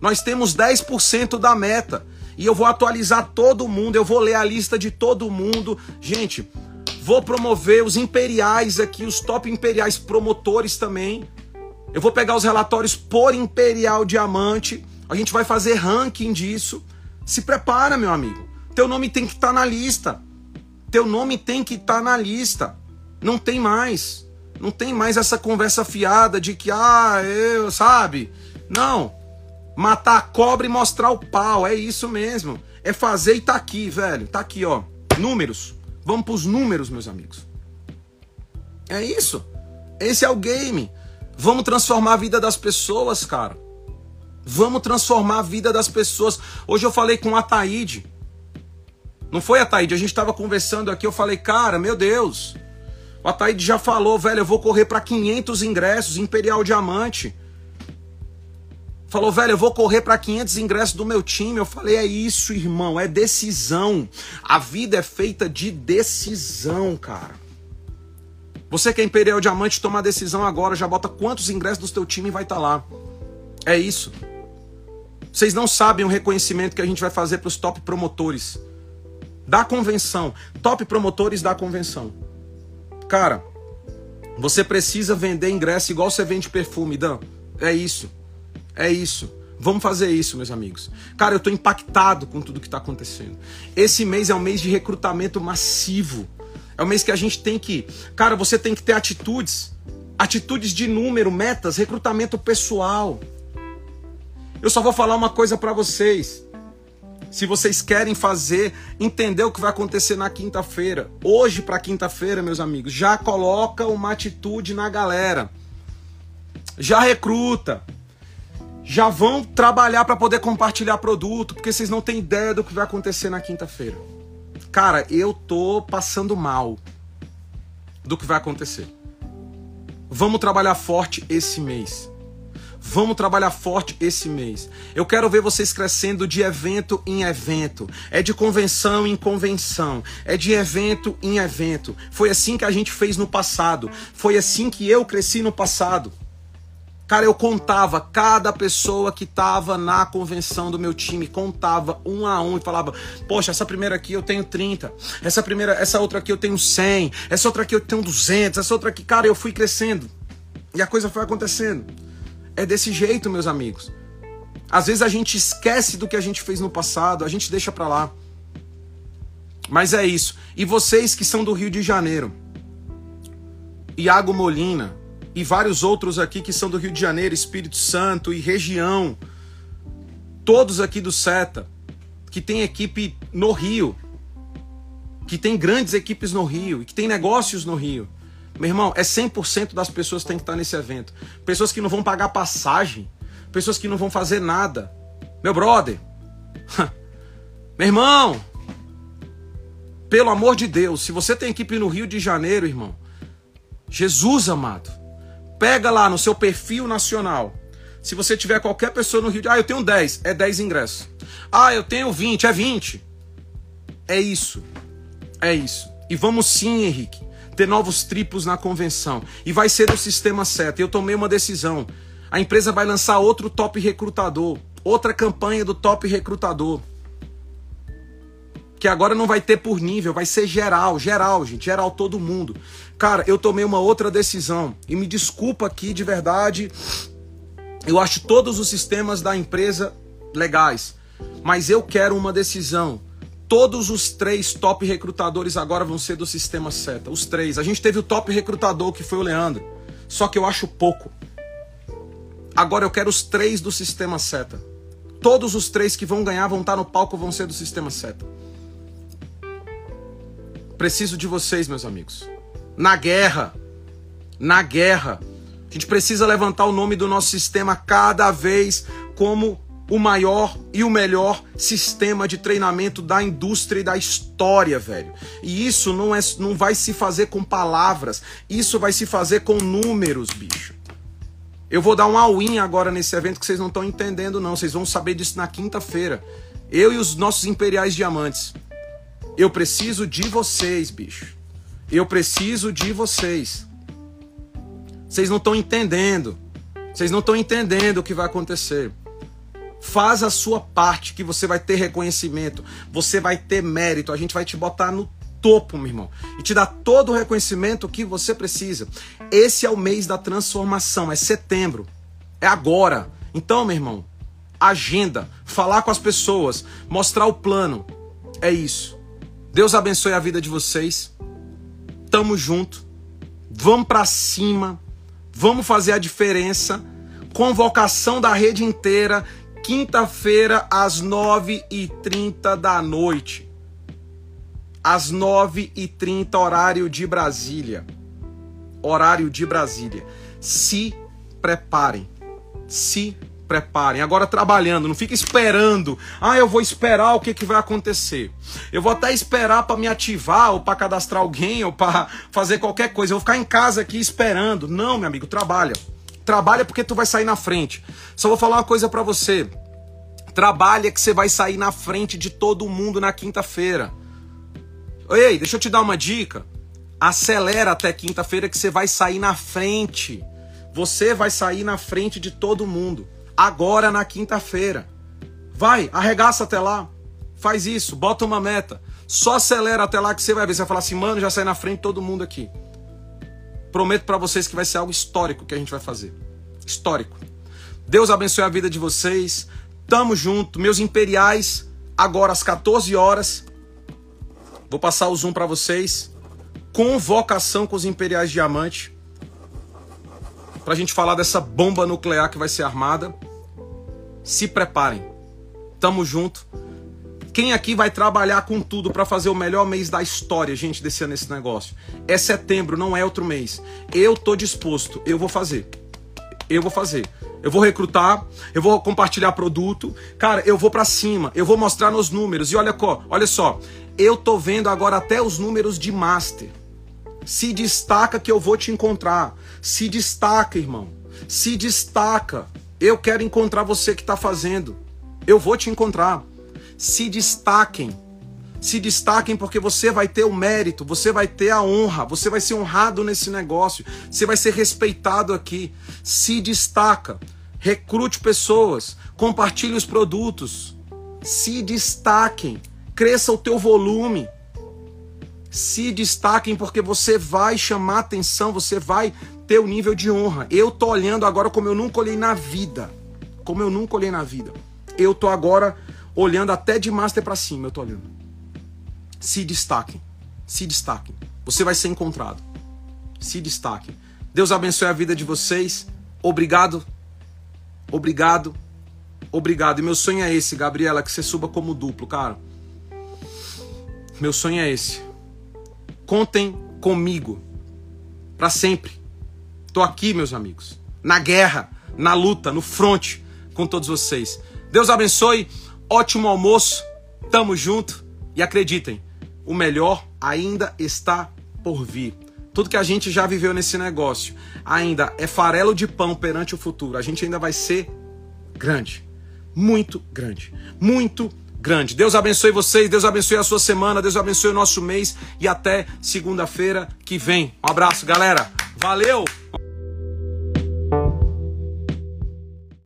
Nós temos 10% da meta. E eu vou atualizar todo mundo. Eu vou ler a lista de todo mundo. Gente, vou promover os imperiais aqui, os top imperiais promotores também. Eu vou pegar os relatórios por imperial diamante. A gente vai fazer ranking disso. Se prepara, meu amigo. Teu nome tem que estar tá na lista. Teu nome tem que estar tá na lista. Não tem mais. Não tem mais essa conversa fiada de que, ah, eu, sabe? Não. Matar a cobra e mostrar o pau. É isso mesmo. É fazer e tá aqui, velho. Tá aqui, ó. Números. Vamos pros números, meus amigos. É isso. Esse é o game. Vamos transformar a vida das pessoas, cara. Vamos transformar a vida das pessoas. Hoje eu falei com a Taíde. Não foi a Taíde, a gente estava conversando aqui, eu falei, cara, meu Deus. O Ataíde já falou, velho, eu vou correr para 500 ingressos, Imperial Diamante. Falou, velho, eu vou correr para 500 ingressos do meu time. Eu falei, é isso, irmão, é decisão. A vida é feita de decisão, cara. Você que é Imperial Diamante, toma a decisão agora, já bota quantos ingressos do teu time vai estar tá lá. É isso. Vocês não sabem o reconhecimento que a gente vai fazer para os top promotores da convenção. Top promotores da convenção. Cara, você precisa vender ingresso igual você vende perfume, Dan. É isso. É isso. Vamos fazer isso, meus amigos. Cara, eu tô impactado com tudo que tá acontecendo. Esse mês é um mês de recrutamento massivo. É um mês que a gente tem que. Cara, você tem que ter atitudes. Atitudes de número, metas, recrutamento pessoal. Eu só vou falar uma coisa para vocês. Se vocês querem fazer, entender o que vai acontecer na quinta-feira, hoje para quinta-feira, meus amigos, já coloca uma atitude na galera. Já recruta. já vão trabalhar para poder compartilhar produto, porque vocês não têm ideia do que vai acontecer na quinta-feira. Cara, eu tô passando mal do que vai acontecer. Vamos trabalhar forte esse mês. Vamos trabalhar forte esse mês. Eu quero ver vocês crescendo de evento em evento. É de convenção em convenção. É de evento em evento. Foi assim que a gente fez no passado. Foi assim que eu cresci no passado. Cara, eu contava cada pessoa que estava na convenção do meu time, contava um a um e falava: "Poxa, essa primeira aqui eu tenho 30, essa primeira, essa outra aqui eu tenho 100, essa outra aqui eu tenho 200, essa outra aqui, cara, eu fui crescendo". E a coisa foi acontecendo. É desse jeito, meus amigos. Às vezes a gente esquece do que a gente fez no passado, a gente deixa pra lá. Mas é isso. E vocês que são do Rio de Janeiro, Iago Molina e vários outros aqui que são do Rio de Janeiro, Espírito Santo e região, todos aqui do SETA, que tem equipe no Rio, que tem grandes equipes no Rio e que tem negócios no Rio. Meu irmão, é 100% das pessoas que tem que estar nesse evento. Pessoas que não vão pagar passagem, pessoas que não vão fazer nada. Meu brother, meu irmão, pelo amor de Deus, se você tem equipe no Rio de Janeiro, irmão, Jesus amado, pega lá no seu perfil nacional. Se você tiver qualquer pessoa no Rio de Ah, eu tenho 10, é 10 ingressos. Ah, eu tenho 20, é 20. É isso. É isso. E vamos sim, Henrique ter novos triplos na convenção. E vai ser o sistema certo. Eu tomei uma decisão. A empresa vai lançar outro top recrutador, outra campanha do top recrutador. Que agora não vai ter por nível, vai ser geral, geral, gente, geral todo mundo. Cara, eu tomei uma outra decisão e me desculpa aqui de verdade. Eu acho todos os sistemas da empresa legais, mas eu quero uma decisão Todos os três top recrutadores agora vão ser do sistema SETA. Os três. A gente teve o top recrutador que foi o Leandro. Só que eu acho pouco. Agora eu quero os três do sistema SETA. Todos os três que vão ganhar vão estar no palco vão ser do sistema SETA. Preciso de vocês, meus amigos. Na guerra. Na guerra. A gente precisa levantar o nome do nosso sistema cada vez como o maior e o melhor sistema de treinamento da indústria e da história, velho. E isso não, é, não vai se fazer com palavras, isso vai se fazer com números, bicho. Eu vou dar um all-in agora nesse evento que vocês não estão entendendo, não. Vocês vão saber disso na quinta-feira. Eu e os nossos imperiais diamantes. Eu preciso de vocês, bicho. Eu preciso de vocês. Vocês não estão entendendo. Vocês não estão entendendo o que vai acontecer. Faz a sua parte que você vai ter reconhecimento, você vai ter mérito, a gente vai te botar no topo, meu irmão, e te dar todo o reconhecimento que você precisa. Esse é o mês da transformação, é setembro, é agora. Então, meu irmão, agenda, falar com as pessoas, mostrar o plano. É isso. Deus abençoe a vida de vocês. Tamo junto. Vamos para cima. Vamos fazer a diferença. Convocação da rede inteira quinta-feira, às 9h30 da noite. Às 9h30, horário de Brasília. Horário de Brasília. Se preparem. Se preparem. Agora trabalhando, não fica esperando. Ah, eu vou esperar o que, que vai acontecer. Eu vou até esperar para me ativar, ou para cadastrar alguém, ou para fazer qualquer coisa. Eu vou ficar em casa aqui esperando. Não, meu amigo, trabalha. Trabalha porque tu vai sair na frente. Só vou falar uma coisa para você. Trabalha que você vai sair na frente de todo mundo na quinta-feira. Ei, deixa eu te dar uma dica. Acelera até quinta-feira que você vai sair na frente. Você vai sair na frente de todo mundo. Agora na quinta-feira. Vai, arregaça até lá. Faz isso, bota uma meta. Só acelera até lá que você vai ver. Você vai falar assim, mano, já sai na frente todo mundo aqui. Prometo para vocês que vai ser algo histórico que a gente vai fazer. Histórico. Deus abençoe a vida de vocês. Tamo junto. Meus imperiais, agora às 14 horas. Vou passar o zoom para vocês. Convocação com os imperiais diamante. Pra gente falar dessa bomba nuclear que vai ser armada. Se preparem. Tamo junto. Quem aqui vai trabalhar com tudo para fazer o melhor mês da história, gente, desse ano esse negócio? É setembro, não é outro mês. Eu tô disposto, eu vou fazer. Eu vou fazer. Eu vou recrutar, eu vou compartilhar produto. Cara, eu vou para cima, eu vou mostrar nos números. E olha, olha só, eu tô vendo agora até os números de master. Se destaca que eu vou te encontrar. Se destaca, irmão. Se destaca. Eu quero encontrar você que está fazendo. Eu vou te encontrar. Se destaquem. Se destaquem porque você vai ter o mérito, você vai ter a honra, você vai ser honrado nesse negócio, você vai ser respeitado aqui. Se destaca. Recrute pessoas, compartilhe os produtos. Se destaquem. Cresça o teu volume. Se destaquem porque você vai chamar atenção, você vai ter o nível de honra. Eu tô olhando agora como eu nunca olhei na vida. Como eu nunca olhei na vida. Eu tô agora olhando até de master para cima, eu tô olhando. Se destaquem. Se destaquem. Você vai ser encontrado. Se destaquem. Deus abençoe a vida de vocês. Obrigado. Obrigado. Obrigado. E meu sonho é esse, Gabriela, que você suba como duplo, cara. Meu sonho é esse. Contem comigo para sempre. Tô aqui, meus amigos, na guerra, na luta, no fronte com todos vocês. Deus abençoe. Ótimo almoço. Tamo junto e acreditem, o melhor ainda está por vir. Tudo que a gente já viveu nesse negócio ainda é farelo de pão perante o futuro. A gente ainda vai ser grande. Muito grande. Muito grande. Deus abençoe vocês, Deus abençoe a sua semana, Deus abençoe o nosso mês e até segunda-feira que vem. Um abraço, galera. Valeu!